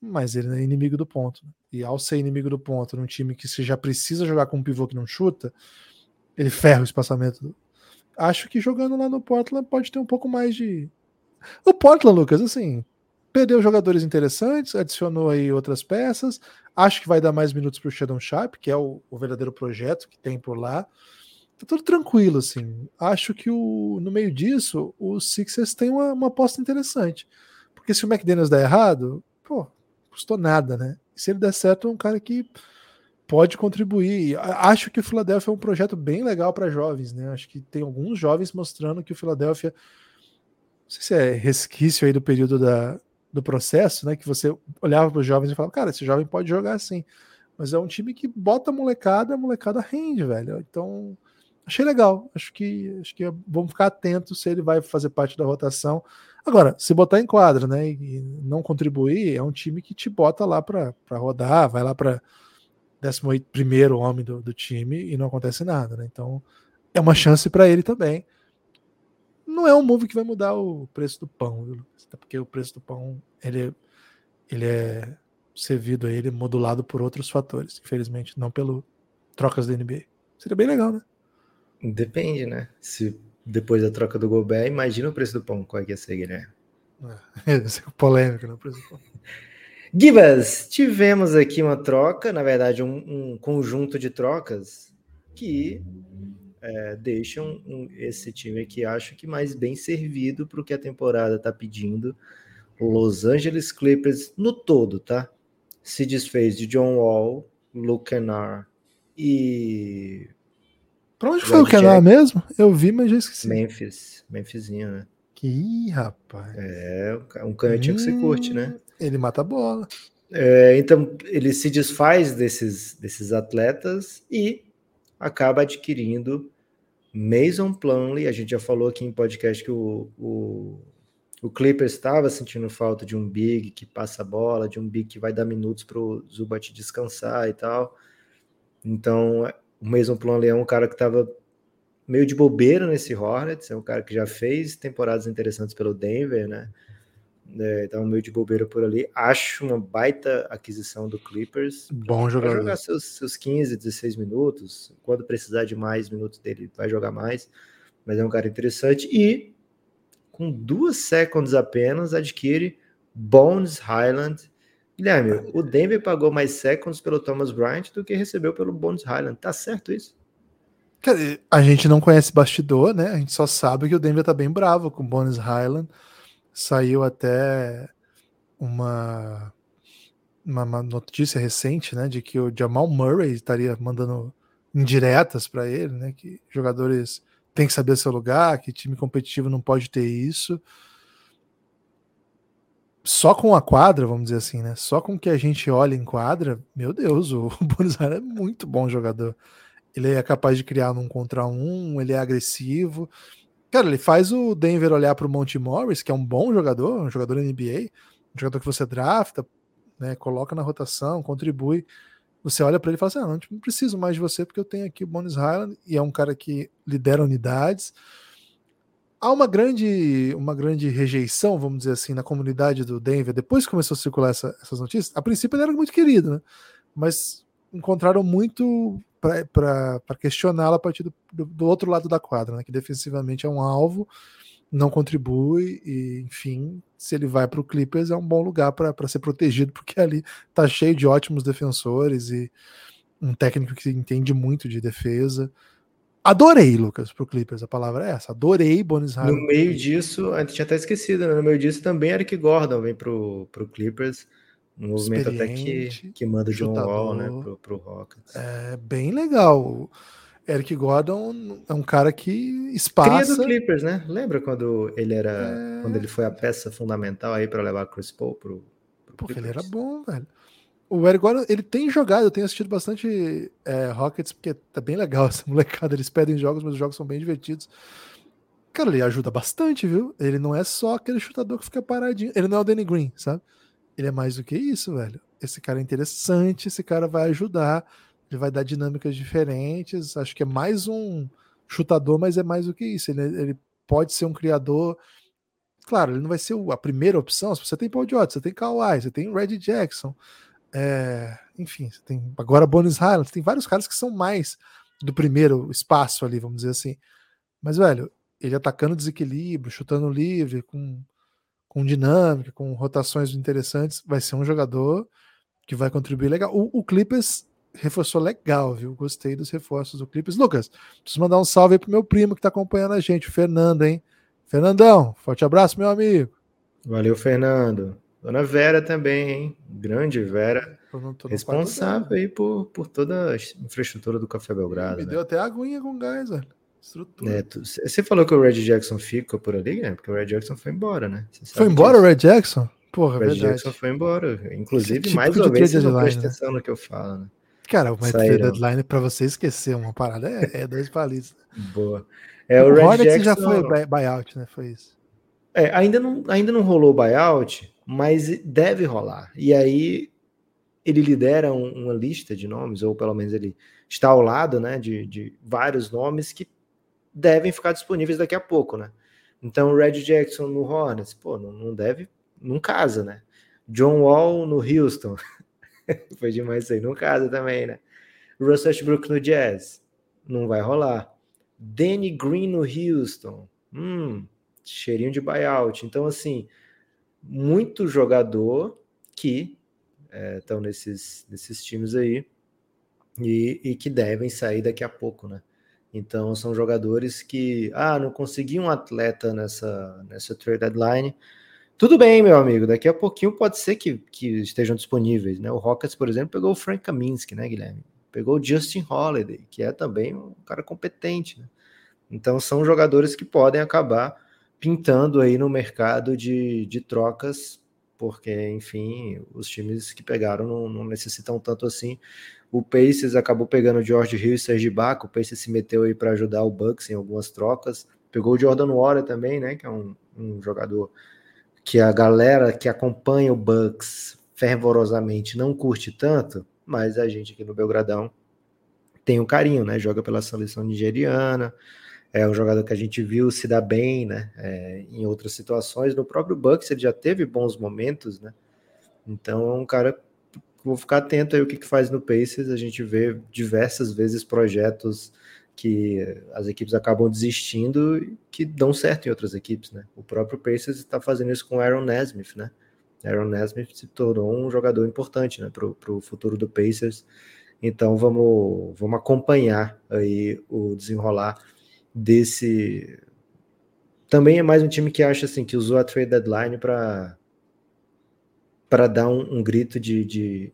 mas ele é inimigo do ponto. né? E ao ser inimigo do ponto num time que você já precisa jogar com um pivô que não chuta, ele ferra o espaçamento. Acho que jogando lá no Portland pode ter um pouco mais de. O Portland, Lucas, assim, perdeu jogadores interessantes, adicionou aí outras peças. Acho que vai dar mais minutos para o Shadow Sharp, que é o, o verdadeiro projeto que tem por lá. Tá tudo tranquilo, assim. Acho que o, no meio disso, os Sixers têm uma, uma aposta interessante. Porque se o McDaniels der errado, pô, custou nada, né? Se ele der certo, é um cara que pode contribuir. Acho que o Philadelphia é um projeto bem legal para jovens, né? Acho que tem alguns jovens mostrando que o Philadelphia, não sei se é resquício aí do período da, do processo, né? Que você olhava para os jovens e falava, cara, esse jovem pode jogar assim. Mas é um time que bota a molecada, a molecada rende, velho. Então, achei legal. Acho que acho que vamos ficar atentos se ele vai fazer parte da rotação. Agora, se botar em quadra, né, e não contribuir, é um time que te bota lá para rodar, vai lá para 11 primeiro homem do, do, time e não acontece nada, né? Então, é uma chance para ele também. Não é um move que vai mudar o preço do pão, viu? Porque o preço do pão ele, ele é servido a ele modulado por outros fatores, infelizmente, não pelo trocas da NBA. Seria bem legal, né? Depende, né? Se depois da troca do Gobert, imagina o preço do pão, qual é que ia ser, Guilherme? É, é polêmico, né? O preço do pão. Gibas, tivemos aqui uma troca, na verdade, um, um conjunto de trocas que é, deixam um, esse time aqui, acho que mais bem servido para o que a temporada está pedindo. Los Angeles Clippers, no todo, tá? Se desfez de John Wall, Luke Kennard e. Para onde Red foi o Kennard mesmo? Eu vi, mas já esqueci. Memphis, Memphisinho, né? Que rapaz. É, um canhotinho hum, que você curte, né? Hum, ele mata a bola. É, então, ele se desfaz desses, desses atletas e acaba adquirindo Mason Plumlee. A gente já falou aqui em podcast que o, o, o Clippers estava sentindo falta de um big que passa a bola, de um big que vai dar minutos para o Zubat descansar e tal. Então, o Mason Plumlee é um cara que estava meio de bobeira nesse Hornets, é um cara que já fez temporadas interessantes pelo Denver, né? É, tá um meio de bobeira por ali. Acho uma baita aquisição do Clippers. Bom jogador. Vai jogar seus, seus 15, 16 minutos. Quando precisar de mais minutos dele, vai jogar mais. Mas é um cara interessante. E com duas seconds apenas, adquire Bones Highland. Guilherme, o Denver pagou mais seconds pelo Thomas Bryant do que recebeu pelo Bones Highland. Tá certo isso? A gente não conhece bastidor, né? A gente só sabe que o Denver tá bem bravo com o Bones Highland. Saiu até uma, uma, notícia recente, né? De que o Jamal Murray estaria mandando indiretas para ele, né? Que jogadores têm que saber seu lugar, que time competitivo não pode ter isso. Só com a quadra, vamos dizer assim, né? Só com que a gente olha em quadra, meu Deus, o Highland é muito bom jogador. Ele é capaz de criar num contra um, ele é agressivo. Cara, ele faz o Denver olhar para o Monte Morris, que é um bom jogador, um jogador NBA, um jogador que você drafta, né, coloca na rotação, contribui. Você olha para ele e fala assim: ah, não, não preciso mais de você porque eu tenho aqui o Bones Highland e é um cara que lidera unidades. Há uma grande, uma grande rejeição, vamos dizer assim, na comunidade do Denver. Depois que começou a circular essa, essas notícias, a princípio ele era muito querido, né? Mas encontraram muito para questioná-la a partir do, do, outro lado da quadra, né? que defensivamente é um alvo, não contribui, e enfim, se ele vai para o Clippers é um bom lugar para ser protegido, porque ali tá cheio de ótimos defensores e um técnico que entende muito de defesa. Adorei, Lucas, pro Clippers, a palavra é essa. Adorei Bonis No meio disso, a gente tinha até esquecido, né? no meio disso também Eric Gordon vem pro, pro Clippers. Um movimento até que, que manda o John Wall, né, pro, pro Rockets. É bem legal. Eric Gordon é um cara que espaça. Cria do Clippers, né? Lembra quando ele era, é... quando ele foi a peça fundamental aí para levar Chris Paul pro, pro Porque Clippers. ele era bom, velho. O Eric Gordon, ele tem jogado, eu tenho assistido bastante é, Rockets, porque tá bem legal essa molecada. Eles pedem jogos, mas os jogos são bem divertidos. Cara, ele ajuda bastante, viu? Ele não é só aquele chutador que fica paradinho. Ele não é o Danny Green, sabe? Ele é mais do que isso, velho. Esse cara é interessante, esse cara vai ajudar, ele vai dar dinâmicas diferentes. Acho que é mais um chutador, mas é mais do que isso. Ele, ele pode ser um criador. Claro, ele não vai ser a primeira opção. Você tem Paul George, você tem Kawhi, você tem Red Jackson, é, enfim, você tem agora Bones Highland, tem vários caras que são mais do primeiro espaço ali, vamos dizer assim. Mas, velho, ele atacando desequilíbrio, chutando livre, com com dinâmica, com rotações interessantes, vai ser um jogador que vai contribuir legal. O, o Clippers reforçou legal, viu? Gostei dos reforços do Clippers. Lucas, preciso mandar um salve aí pro meu primo que tá acompanhando a gente, o Fernando, hein? Fernandão, forte abraço, meu amigo. Valeu, Fernando. Dona Vera também, hein? Grande Vera. Responsável aí por, por toda a infraestrutura do Café Belgrado. Me né? deu até aguinha com gás, velho. Estrutura. É, tu, você falou que o Red Jackson fica por ali, né? Porque o Red Jackson foi embora, né? Foi embora o Red Jackson? Porra, o Red verdade. Jackson foi embora. Inclusive, tipo mais uma vez, você não presta né? atenção no que eu falo, né? Cara, o Saíram. deadline pra você esquecer uma parada é, é dois palitos. Boa. É, o, o Red Hornets Jackson... já foi buyout, né? Foi isso. É, ainda não, ainda não rolou buyout, mas deve rolar. E aí ele lidera um, uma lista de nomes, ou pelo menos ele está ao lado né, de, de vários nomes que devem ficar disponíveis daqui a pouco, né? Então, Red Jackson no Hornets, pô, não, não deve, não casa, né? John Wall no Houston, foi demais isso aí, não casa também, né? Russ Westbrook no Jazz, não vai rolar. Danny Green no Houston, hum, cheirinho de buyout. Então, assim, muito jogador que estão é, nesses, nesses times aí e, e, que devem sair daqui a pouco, né? Então são jogadores que, ah, não consegui um atleta nessa, nessa trade deadline. Tudo bem, meu amigo, daqui a pouquinho pode ser que, que estejam disponíveis, né? O Rockets, por exemplo, pegou o Frank Kaminsky, né, Guilherme? Pegou o Justin Holiday, que é também um cara competente, né? Então são jogadores que podem acabar pintando aí no mercado de, de trocas, porque, enfim, os times que pegaram não, não necessitam tanto assim. O Pacers acabou pegando o George Hill e Serge Ibaka, o Pacers se meteu aí para ajudar o Bucks em algumas trocas. Pegou o Jordan Water também, né, que é um, um jogador que a galera que acompanha o Bucks fervorosamente não curte tanto, mas a gente aqui no Belgradão tem um carinho, né? Joga pela seleção nigeriana, é um jogador que a gente viu se dar bem, né? É, em outras situações. No próprio Bucks ele já teve bons momentos, né? Então é um cara vou ficar atento aí o que, que faz no Pacers. A gente vê diversas vezes projetos que as equipes acabam desistindo e que dão certo em outras equipes, né? O próprio Pacers está fazendo isso com o Aaron Nesmith, né? Aaron Nesmith se tornou um jogador importante, né, para o futuro do Pacers. Então vamos, vamos acompanhar aí o desenrolar desse. Também é mais um time que acha assim que usou a trade deadline para para dar um, um, grito de, de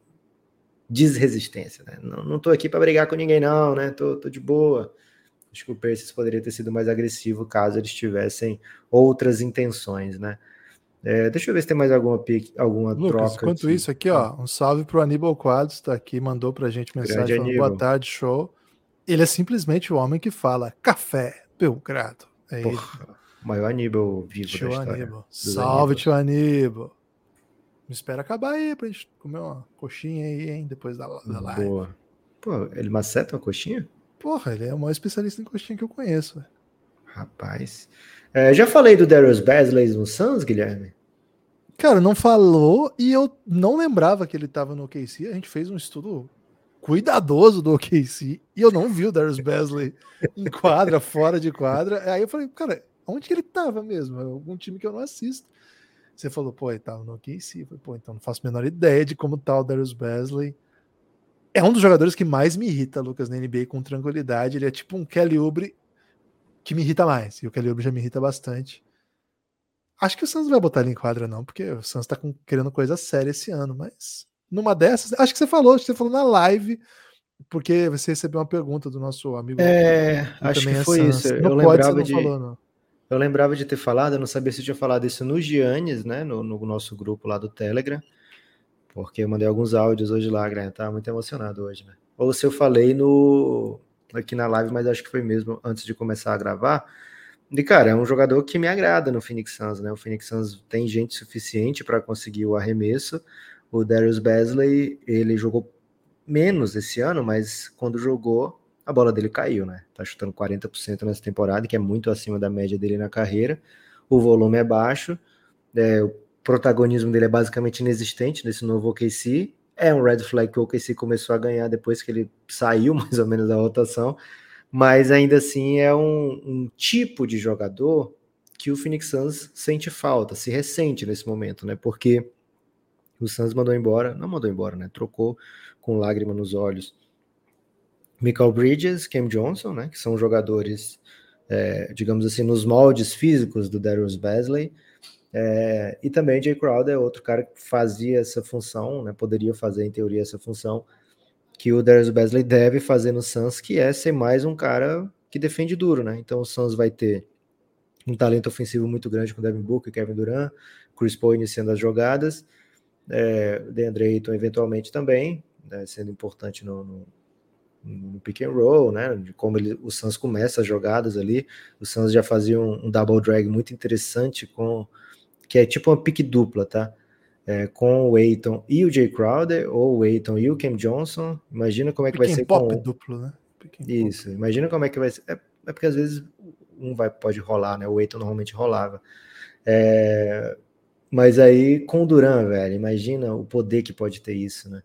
desresistência. Né? Não, não tô aqui para brigar com ninguém, não, né? Tô, tô de boa. Acho que o Pacers poderia ter sido mais agressivo caso eles tivessem outras intenções, né? É, deixa eu ver se tem mais alguma, alguma Lucas, troca. Enquanto aqui. isso aqui, ó, um salve pro Aníbal Quadros, tá aqui, mandou pra gente mensagem falando, boa tarde, show. Ele é simplesmente o homem que fala café, Belgrado. É Porra, ele. maior Aníbal vivo tio da história. Aníbal. Salve, Aníbal. tio Aníbal. Me espera acabar aí pra gente comer uma coxinha aí, hein, depois da, da live. Boa. Pô, ele maceta uma coxinha? Porra, ele é o maior especialista em coxinha que eu conheço. Rapaz. É, já falei do Darius Basley no Suns, Guilherme? Cara, não falou e eu não lembrava que ele tava no OKC. A gente fez um estudo cuidadoso do OKC e eu não vi o Darius Basley em quadra, fora de quadra. Aí eu falei, cara, onde que ele tava mesmo? É algum time que eu não assisto. Você falou, pô, ele tava no OKC. Eu falei, pô, então não faço a menor ideia de como tá o Darius Basley. É um dos jogadores que mais me irrita, Lucas, na NBA com tranquilidade. Ele é tipo um Kelly Oubre que me irrita mais. E o Kelly Oubre já me irrita bastante. Acho que o Santos vai botar ele em quadra, não, porque o Santos tá com, querendo coisa séria esse ano, mas numa dessas, acho que você falou, acho que você falou na live, porque você recebeu uma pergunta do nosso amigo. É, acho que foi isso. Eu lembrava de. Falou, eu lembrava de ter falado, eu não sabia se eu tinha falado isso no Giannis, né? No, no nosso grupo lá do Telegram. Porque eu mandei alguns áudios hoje lá, Graham. Tava muito emocionado hoje, né? Ou se eu falei no aqui na live, mas acho que foi mesmo antes de começar a gravar. E, cara, é um jogador que me agrada no Phoenix Suns, né? O Phoenix Suns tem gente suficiente para conseguir o arremesso. O Darius Basley, ele jogou menos esse ano, mas quando jogou, a bola dele caiu, né? Tá chutando 40% nessa temporada, que é muito acima da média dele na carreira. O volume é baixo, é, o protagonismo dele é basicamente inexistente nesse novo OKC. É um red flag que o OKC começou a ganhar depois que ele saiu mais ou menos da rotação, mas ainda assim é um, um tipo de jogador que o Phoenix Suns sente falta, se ressente nesse momento, né? Porque o Suns mandou embora, não mandou embora, né? Trocou com lágrima nos olhos Michael Bridges, Cam Johnson, né, que são jogadores, é, digamos assim, nos moldes físicos do Darius Basley, É, e também Jay Crowder é outro cara que fazia essa função, né, poderia fazer em teoria essa função que o Darius Besley deve fazer no Suns, que é ser mais um cara que defende duro, né? Então o Suns vai ter um talento ofensivo muito grande com Devin Booker, Kevin Durant, Chris Paul iniciando as jogadas, é, DeAndre Ayton eventualmente também, né, sendo importante no, no, no, pick and roll, né? De como ele, o Suns começa as jogadas ali. O Suns já fazia um, um double drag muito interessante com que é tipo uma pick dupla, tá? É, com o Aiton e o Jay Crowder, ou o Aiton e o Cam Johnson. Imagina como é que vai ser pop com... duplo, né? Isso, pop. imagina como é que vai ser. É, é, porque às vezes um vai, pode rolar, né? O Aiton normalmente rolava. É, mas aí com o Duran, velho, imagina o poder que pode ter isso, né?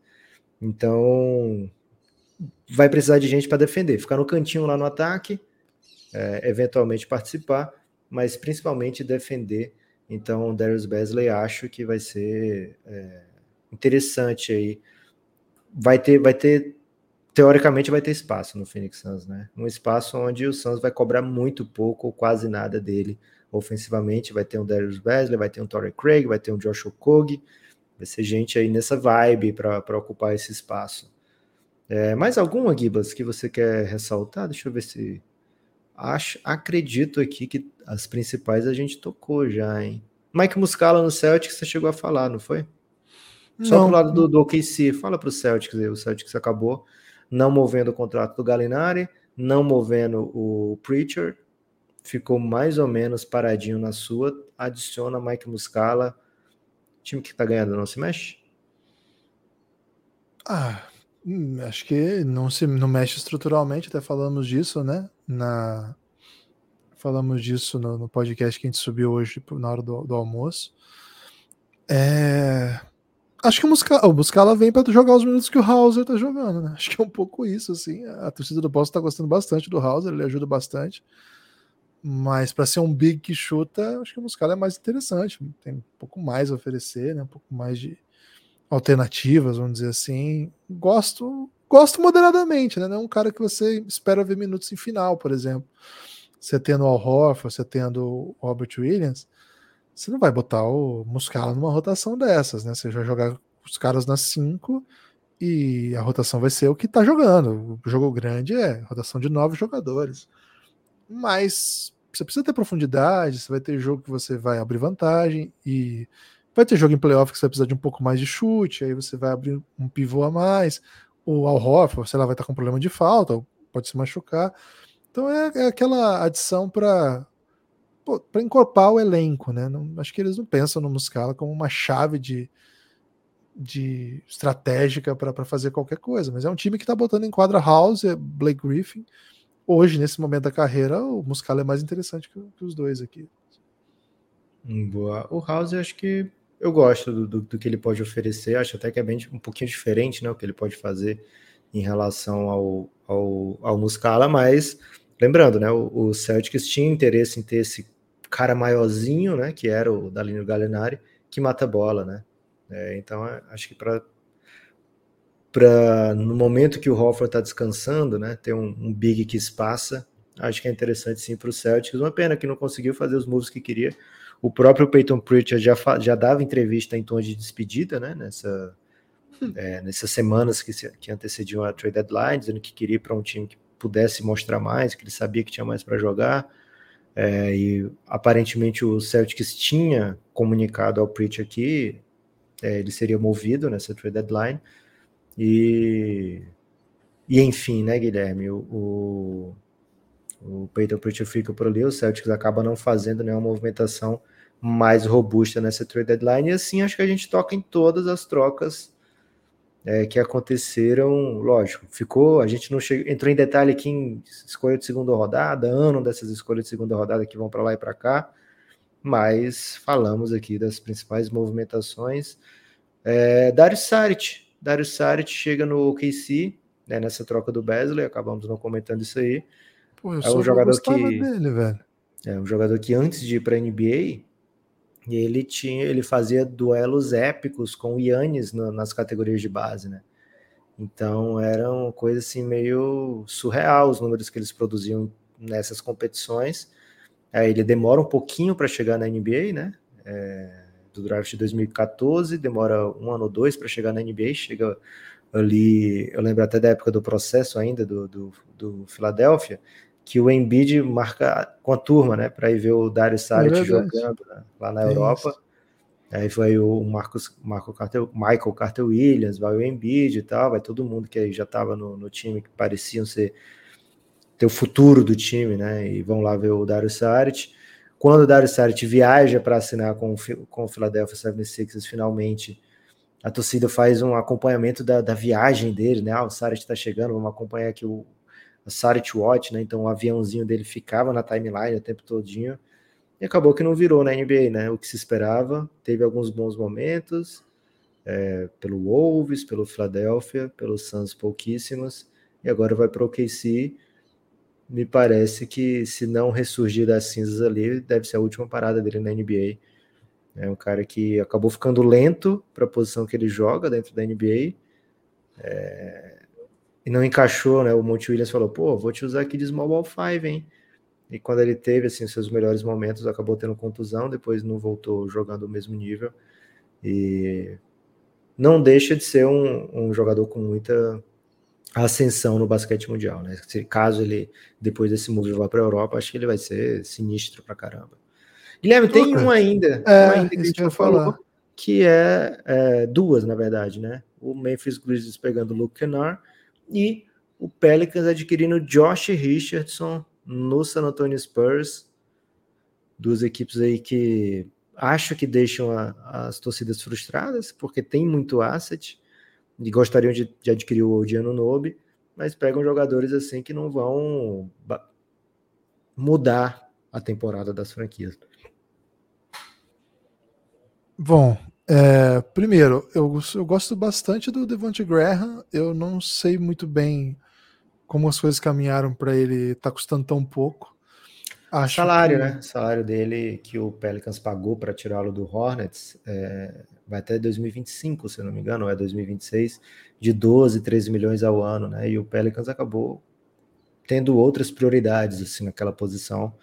Então vai precisar de gente para defender, ficar no cantinho lá no ataque, é, eventualmente participar, mas principalmente defender então, Darius Besley acho que vai ser é, interessante aí. Vai ter, vai ter, teoricamente vai ter espaço no Phoenix Suns, né? Um espaço onde o Suns vai cobrar muito pouco ou quase nada dele ofensivamente. Vai ter um Darius Besley, vai ter um Torrey Craig, vai ter um Josh Okogie. Vai ser gente aí nessa vibe para ocupar esse espaço. É, mais alguma, Gibas, que você quer ressaltar? Deixa eu ver se Acho, acredito aqui que as principais a gente tocou já, hein? Mike Muscala no Celtics você chegou a falar, não foi? Só não. pro lado do, do OKC, fala pro Celtics aí, o Celtics acabou não movendo o contrato do Galinari, não movendo o Preacher, ficou mais ou menos paradinho na sua, adiciona Mike Muscala, time que tá ganhando não se mexe? Ah, hum, acho que não se não mexe estruturalmente, até falamos disso, né? na falamos disso no, no, podcast que a gente subiu hoje na hora do, do almoço. É, acho que o Muscala, o Muscala vem para jogar os minutos que o Hauser tá jogando, né? Acho que é um pouco isso, assim. A torcida do Boston tá gostando bastante do Hauser, ele ajuda bastante. Mas para ser um big que chuta, acho que o Muscala é mais interessante. Tem um pouco mais a oferecer, né? Um pouco mais de alternativas, vamos dizer assim. Gosto gosto moderadamente, né? Não é um cara que você espera ver minutos em final, por exemplo. Você tendo o Al Horford, você tendo o Robert Williams, você não vai botar o Muscala numa rotação dessas, né? Você vai jogar os caras nas cinco e a rotação vai ser o que tá jogando. O jogo grande é rotação de nove jogadores. Mas você precisa ter profundidade, você vai ter jogo que você vai abrir vantagem e vai ter jogo em playoff que você vai precisar de um pouco mais de chute, aí você vai abrir um pivô a mais, o Al Horford, sei lá, vai estar com problema de falta, pode se machucar. Então é, é aquela adição para para encorpar o elenco, né? Não, acho que eles não pensam no Muscala como uma chave de, de estratégica para fazer qualquer coisa, mas é um time que está botando em quadra House, é Blake Griffin. Hoje, nesse momento da carreira, o Muscala é mais interessante que, que os dois aqui. Boa. O House, acho que eu gosto do, do, do, que ele pode oferecer, acho até que é bem um pouquinho diferente, né, o que ele pode fazer em relação ao, ao, ao Muscala, mas lembrando, né, o, o Celtics tinha interesse em ter esse cara maiorzinho, né, que era o Dalino Gallinari, que mata bola, né, é, então é, acho que para para no momento que o Hoffman está descansando, né, ter um, um, big que espaça, acho que é interessante sim para o Celtics. Uma pena que não conseguiu fazer os moves que queria. O próprio Peyton Pritchard já, já dava entrevista em tom de despedida, né? Nessa, hum. é, nessas semanas que, se, que antecediam a trade deadline, dizendo que queria ir para um time que pudesse mostrar mais, que ele sabia que tinha mais para jogar. É, e aparentemente o Celtics tinha comunicado ao Pritchard que é, ele seria movido nessa trade deadline. E, e enfim, né, Guilherme? O, o, o Peyton Pritchard fica por ali, o Celtics acaba não fazendo nenhuma movimentação mais robusta nessa trade deadline. E assim acho que a gente toca em todas as trocas é, que aconteceram. Lógico, ficou. A gente não chegou, entrou em detalhe aqui em escolha de segunda rodada, ano dessas escolhas de segunda rodada que vão para lá e para cá, mas falamos aqui das principais movimentações. É, Dario Saric. Dario Saric chega no OKC, né, nessa troca do Besley, acabamos não comentando isso aí. Pô, é um jogador que dele, velho. É um jogador que antes de ir para a NBA ele tinha, ele fazia duelos épicos com o Yannis nas categorias de base, né? Então era uma coisa assim meio surreal os números que eles produziam nessas competições. Aí ele demora um pouquinho para chegar na NBA, né? É, do draft de 2014, demora um ano ou dois para chegar na NBA, chega ali, eu lembro até da época do processo ainda do, do, do Philadelphia, que o Embiid marca com a turma, né, para ir ver o Dario Saric é jogando né, lá na Europa. Isso. Aí foi o Marcos, Marco Carter, Michael Carter Williams, vai o Embiid e tal, vai todo mundo que aí já estava no, no, time, que pareciam ser ter o futuro do time, né? E vão lá ver o Dario Saric. Quando o Dario Saric viaja para assinar com, com o Philadelphia 76ers, finalmente, a torcida faz um acompanhamento da, da viagem dele, né? Ah, o Saric está chegando, vamos acompanhar aqui o, o Saric Watch, né? Então o aviãozinho dele ficava na timeline o tempo todinho. E acabou que não virou na NBA, né? O que se esperava. Teve alguns bons momentos, é, pelo Wolves, pelo Philadelphia, pelos Suns pouquíssimos, e agora vai para o OKC me parece que se não ressurgir das cinzas ali, deve ser a última parada dele na NBA. É um cara que acabou ficando lento para a posição que ele joga dentro da NBA. É... E não encaixou, né? O Monte Williams falou: pô, vou te usar aqui de small ball five, hein? E quando ele teve assim seus melhores momentos, acabou tendo contusão, depois não voltou jogando o mesmo nível. E não deixa de ser um, um jogador com muita a ascensão no basquete mundial, né? Se, caso ele, depois desse move, vá para a Europa, acho que ele vai ser sinistro pra caramba. Guilherme, tem um ainda, é, um ainda que a gente não falou, que é, é, duas, na verdade, né? O Memphis Grizzlies pegando o Luke Kennard e o Pelicans adquirindo Josh Richardson no San Antonio Spurs. Duas equipes aí que acho que deixam a, as torcidas frustradas, porque tem muito asset, e gostariam de, de adquirir o Odiano Nobe, mas pegam jogadores assim que não vão mudar a temporada das franquias. Bom, é, primeiro, eu, eu, gosto bastante do Devonte Graham. Eu não sei muito bem como as coisas caminharam para ele estar tá custando tão pouco. Acho salário, que... né? Salário dele que o Pelicans pagou para tirá-lo do Hornets é, vai até 2025, se não me engano, ou é 2026, de 12, 13 milhões ao ano, né? E o Pelicans acabou tendo outras prioridades assim naquela posição.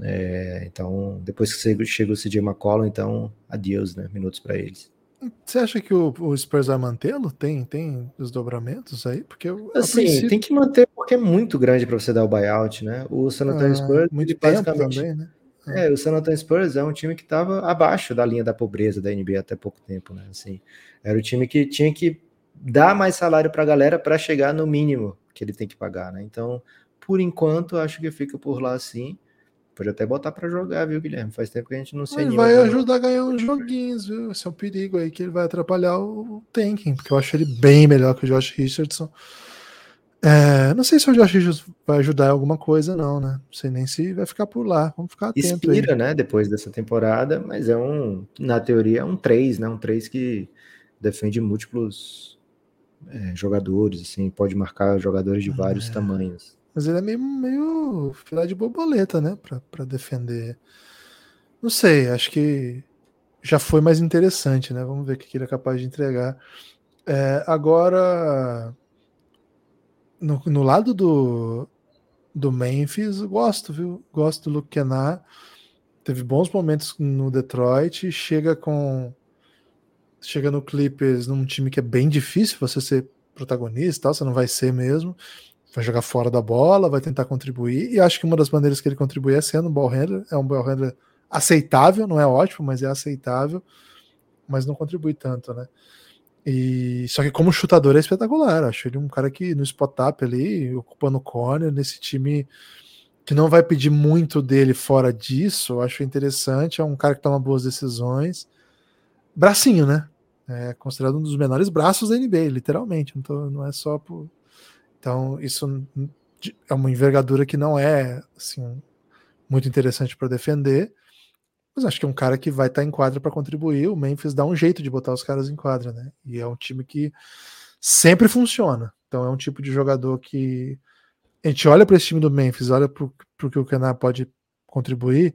É, então, depois que chega o CJ McCollum, então, adeus, né? Minutos para eles. Você acha que o, o Spurs vai mantê-lo? Tem, tem desdobramentos aí? Porque assim, princípio... tem que manter porque é muito grande para você dar o buyout, né? O San Antonio ah, Spurs muito basicamente também, né? Ah. É, o San Antonio Spurs é um time que estava abaixo da linha da pobreza da NBA até pouco tempo, né? Assim, era o time que tinha que dar mais salário para a galera para chegar no mínimo que ele tem que pagar, né? Então, por enquanto, acho que fica por lá assim. Pode até botar para jogar, viu, Guilherme? Faz tempo que a gente não se Ele vai ajudar a ganhar uns joguinhos, viu? Esse é um perigo aí que ele vai atrapalhar o tanking, porque eu acho ele bem melhor que o Josh Richardson. É, não sei se o Josh Richardson vai ajudar em alguma coisa, não, né? Não sei nem se vai ficar por lá. Vamos ficar atento Inspira, aí. né? Depois dessa temporada, mas é um, na teoria, é um 3, né? Um 3 que defende múltiplos é, jogadores, assim, pode marcar jogadores de vários é. tamanhos. Mas ele é meio, meio filé de borboleta, né? Pra, pra defender. Não sei, acho que já foi mais interessante, né? Vamos ver o que ele é capaz de entregar. É, agora, no, no, lado do, do Memphis, gosto, viu? Gosto do Luke Kennard. Teve bons momentos no Detroit. Chega com. Chega no Clippers num time que é bem difícil você ser protagonista, tal, você não vai ser mesmo vai jogar fora da bola, vai tentar contribuir, e acho que uma das maneiras que ele contribui é sendo um ball handler, é um ball handler aceitável, não é ótimo, mas é aceitável, mas não contribui tanto, né? E só que como chutador é espetacular, acho ele um cara que no spot up ali, ocupando corner, nesse time que não vai pedir muito dele fora disso, acho interessante, é um cara que toma boas decisões. Bracinho, né? É considerado um dos menores braços da NBA, literalmente. Não, tô, não é só por, então, isso é uma envergadura que não é assim, muito interessante para defender, mas acho que é um cara que vai estar tá em quadra para contribuir. O Memphis dá um jeito de botar os caras em quadra, né? E é um time que sempre funciona. Então, é um tipo de jogador que a gente olha para esse time do Memphis, olha para o que o Kenar pode contribuir.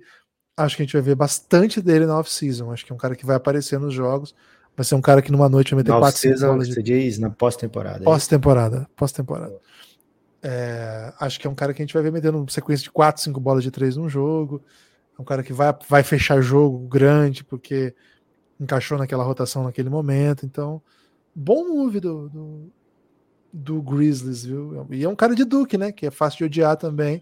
Acho que a gente vai ver bastante dele na off-season. Acho que é um cara que vai aparecer nos jogos Vai ser um cara que numa noite vai meter 4, 5 bolas de... Você diz na pós-temporada. É pós-temporada, pós-temporada. É, acho que é um cara que a gente vai ver metendo sequência de 4, 5 bolas de 3 num jogo. É um cara que vai, vai fechar jogo grande, porque encaixou naquela rotação naquele momento. Então, bom move do, do, do Grizzlies, viu? E é um cara de Duke, né? Que é fácil de odiar também.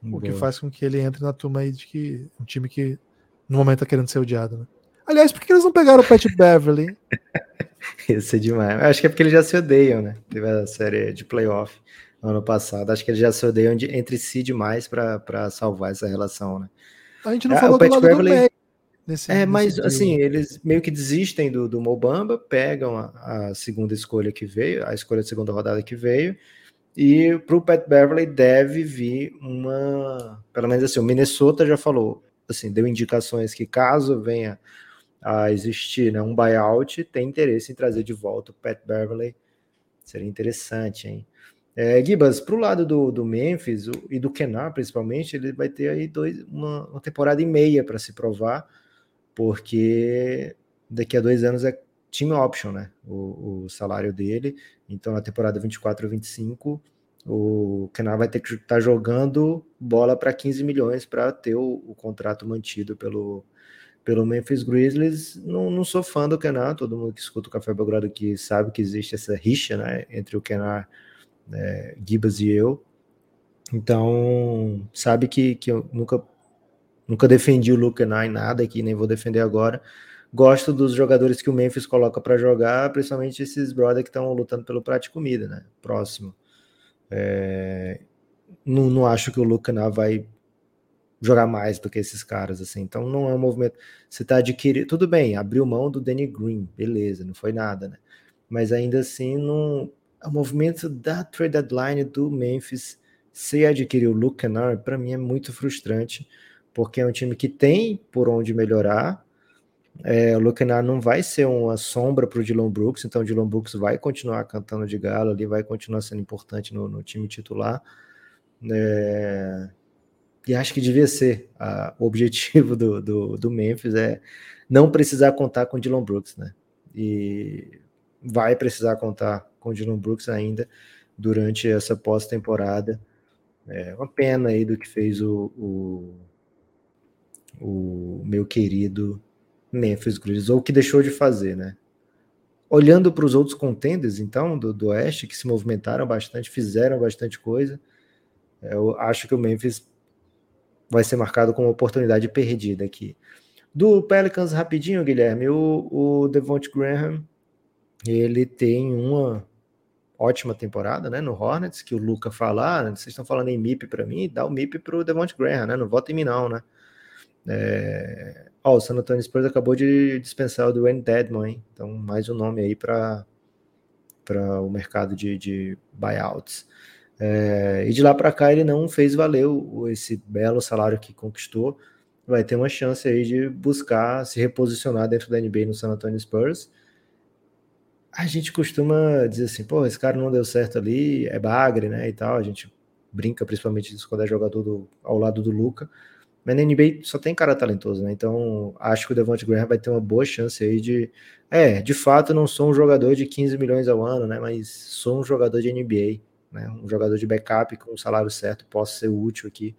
Boa. O que faz com que ele entre na turma aí de que um time que no momento tá querendo ser odiado, né? Aliás, por que eles não pegaram o Pat Beverly? Isso é demais. Acho que é porque eles já se odeiam, né? Teve a série de playoff ano passado. Acho que eles já se odeiam de, entre si demais para salvar essa relação, né? A gente não é, falou do lado Beverly... do meio. Nesse, é, mas assim, eles meio que desistem do, do Mobamba, pegam a, a, segunda escolha que veio, a escolha de segunda rodada que veio, e para o Pat Beverly deve vir uma. Pelo menos assim, o Minnesota já falou, assim, deu indicações que caso venha a existir né, um buyout, tem interesse em trazer de volta o Pat Beverly. Seria interessante, hein? É, Gibas, para o lado do, do Memphis e do Kenar, principalmente, ele vai ter aí dois, uma, uma temporada e meia para se provar, porque daqui a dois anos é team option, né? O, o salário dele. Então, na temporada 24 25, o Kenar vai ter que estar tá jogando bola para 15 milhões para ter o, o contrato mantido pelo, pelo Memphis Grizzlies. Não, não sou fã do Kenar, todo mundo que escuta o Café Belgrado aqui sabe que existe essa rixa né, entre o Kenar, é, Gibas e eu. Então, sabe que, que eu nunca, nunca defendi o Luke em nada aqui, nem vou defender agora. Gosto dos jogadores que o Memphis coloca para jogar, principalmente esses brother que estão lutando pelo prato de comida, né? Próximo. É, não, não acho que o Luke vai jogar mais do que esses caras, assim. Então não é um movimento. Você tá adquirindo. Tudo bem, abriu mão do Danny Green, beleza, não foi nada, né? Mas ainda assim, não. O movimento da trade deadline do Memphis se adquirir o Luke Kennard, para mim é muito frustrante, porque é um time que tem por onde melhorar. É, o Luke Kennard não vai ser uma sombra para o Dylan Brooks, então o Dylan Brooks vai continuar cantando de galo ali, vai continuar sendo importante no, no time titular. É, e acho que devia ser a, o objetivo do, do, do, Memphis é não precisar contar com o Dylan Brooks, né? E vai precisar contar com o Dylan Brooks ainda durante essa pós-temporada. É uma pena aí do que fez o, o, o meu querido Memphis Grizzlies, ou que deixou de fazer, né? Olhando para os outros contenders, então, do, do Oeste, que se movimentaram bastante, fizeram bastante coisa, eu acho que o Memphis vai ser marcado como oportunidade perdida aqui. Do Pelicans, rapidinho, Guilherme, o, o Devonte Graham, ele tem uma ótima temporada, né, no Hornets, que o Luca fala, ah, vocês estão falando em MIP para mim, dá o MIP para o Devonte Graham, né, não vota em mim não, né. É... Ó, o San Antonio Spurs acabou de dispensar o Dwayne Dedmon, hein? então mais um nome aí para o mercado de, de buyouts. É, e de lá para cá ele não fez valer o, esse belo salário que conquistou. Vai ter uma chance aí de buscar se reposicionar dentro da NBA no San Antonio Spurs. A gente costuma dizer assim, pô, esse cara não deu certo ali, é bagre, né, e tal. A gente brinca principalmente disso quando é jogador do, ao lado do Luca. Mas na NBA só tem cara talentoso, né? Então acho que o Devonte Graham vai ter uma boa chance aí de. É, de fato, não sou um jogador de 15 milhões ao ano, né? Mas sou um jogador de NBA né? Um jogador de backup com o salário certo possa ser útil aqui.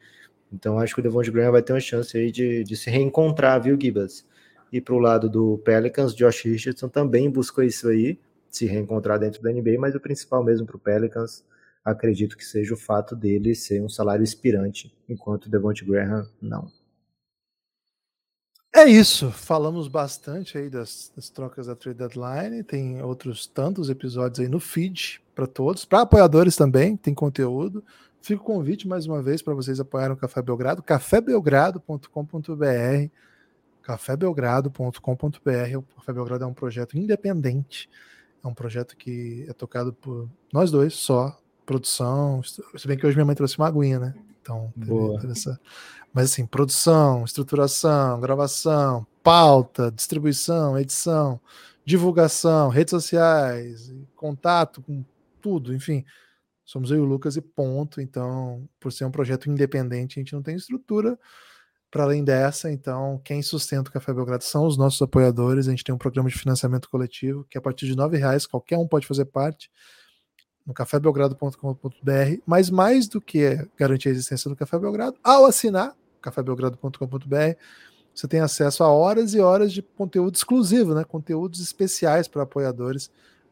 Então acho que o Devon Graham vai ter uma chance aí de, de se reencontrar, viu, Gibas? E para o lado do Pelicans, Josh Richardson também buscou isso aí, se reencontrar dentro da NBA, mas o principal mesmo para o Pelicans, acredito que seja o fato dele ser um salário inspirante, enquanto o Devonte Graham não. É isso, falamos bastante aí das, das, trocas da trade deadline, tem outros tantos episódios aí no feed para todos, para apoiadores também, tem conteúdo. Fica o convite mais uma vez para vocês apoiarem o Café Belgrado, cafébelgrado.com.br, cafébelgrado.com.br. O Café Belgrado é um projeto independente, é um projeto que é tocado por nós dois só, produção, se bem que hoje minha mãe trouxe uma aguinha, né? Então, Boa. Essa... Mas assim, produção, estruturação, gravação, pauta, distribuição, edição, divulgação, redes sociais, contato com tudo, enfim. Somos eu e o Lucas e ponto. Então, por ser um projeto independente, a gente não tem estrutura para além dessa. Então, quem sustenta o Café Belgrado são os nossos apoiadores. A gente tem um programa de financiamento coletivo que a partir de R$ reais qualquer um pode fazer parte no cafébelgrado.com.br, mas mais do que garantir a existência do Café Belgrado, ao assinar, cafébelgrado.com.br, você tem acesso a horas e horas de conteúdo exclusivo, né? Conteúdos especiais para apoiadores,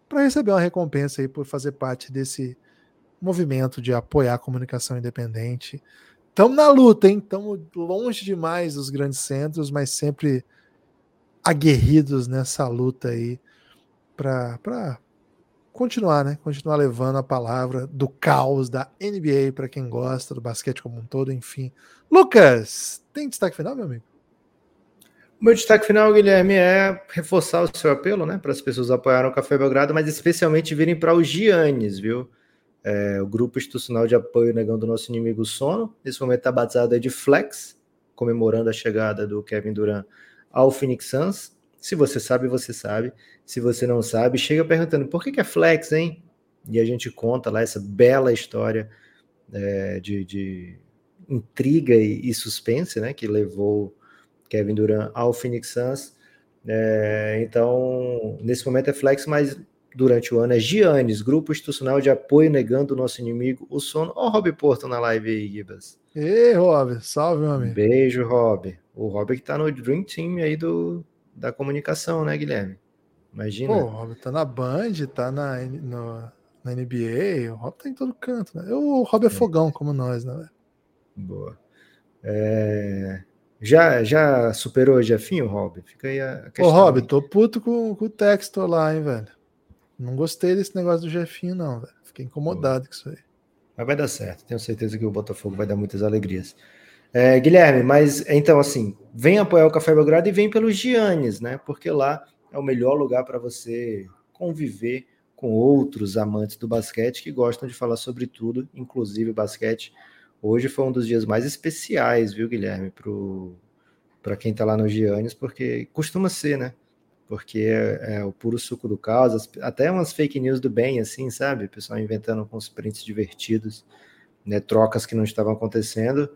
para receber uma recompensa aí por fazer parte desse movimento de apoiar a comunicação independente. Estamos na luta, hein? Estamos longe demais dos grandes centros, mas sempre aguerridos nessa luta aí para continuar, né? Continuar levando a palavra do caos da NBA para quem gosta do basquete como um todo, enfim. Lucas, tem destaque final, meu amigo? Meu destaque final, Guilherme, é reforçar o seu apelo, né, para as pessoas apoiarem o Café Belgrado, mas especialmente virem para os Giannis, viu? É, o grupo institucional de apoio negando o nosso inimigo sono, nesse momento está batizado de Flex, comemorando a chegada do Kevin Durant ao Phoenix Suns. Se você sabe, você sabe. Se você não sabe, chega perguntando por que, que é Flex, hein? E a gente conta lá essa bela história é, de, de, intriga e, e suspense, né, que levou Kevin Durant ao Phoenix Suns. É, então, nesse momento é flex, mas durante o ano é Giannis, Grupo Institucional de Apoio Negando o Nosso Inimigo, o Sono. Ó, o Rob Porto na live aí, Gibas. Ei, Rob, salve, meu amigo. Beijo, Rob. O Rob que tá no Dream Team aí do, da comunicação, né, Guilherme? Imagina. Pô, o Rob tá na Band, tá na, no, na NBA, o Rob tá em todo canto, né? O Rob é, é. fogão, como nós, né? Boa. É... Já, já superou o Jefinho, Rob? Fica aí a questão. Ô, Rob, tô puto com, com o Textor lá, hein, velho. Não gostei desse negócio do Jefinho, não, velho. Fiquei incomodado com isso aí. Mas vai dar certo. Tenho certeza que o Botafogo vai dar muitas alegrias. É, Guilherme, mas então assim, vem apoiar o Café Belgrado e vem pelos Giannis, né? Porque lá é o melhor lugar para você conviver com outros amantes do basquete que gostam de falar sobre tudo, inclusive basquete. Hoje foi um dos dias mais especiais, viu, Guilherme, para quem está lá no Giannis, porque costuma ser, né? Porque é, o puro suco do caos, até umas fake news do bem, assim, sabe? O pessoal inventando com os prints divertidos, né? Trocas que não estavam acontecendo.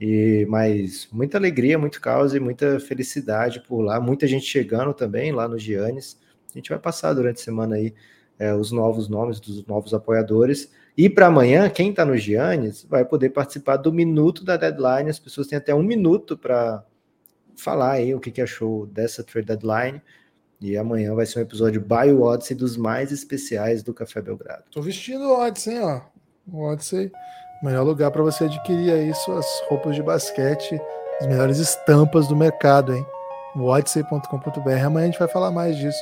E mas muita alegria, muito caos e muita felicidade por lá, muita gente chegando também lá no Giannis. A gente vai passar durante a semana aí é, os novos nomes dos novos apoiadores. E para amanhã, quem está no Giannis vai poder participar do minuto da deadline. As pessoas têm até um minuto para falar aí o que, que achou dessa trade deadline. E amanhã vai ser um episódio by Odyssey dos mais especiais do Café Belgrado. Tô vestindo o Odyssey, ó. O Odyssey, melhor lugar para você adquirir aí suas roupas de basquete, as melhores estampas do mercado, hein? odyssey.com.br. Amanhã a gente vai falar mais disso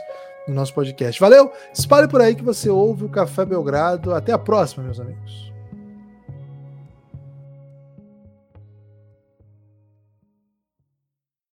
no nosso podcast. Valeu! Espalhe por aí que você ouve o Café Belgrado. Até a próxima, meus amigos.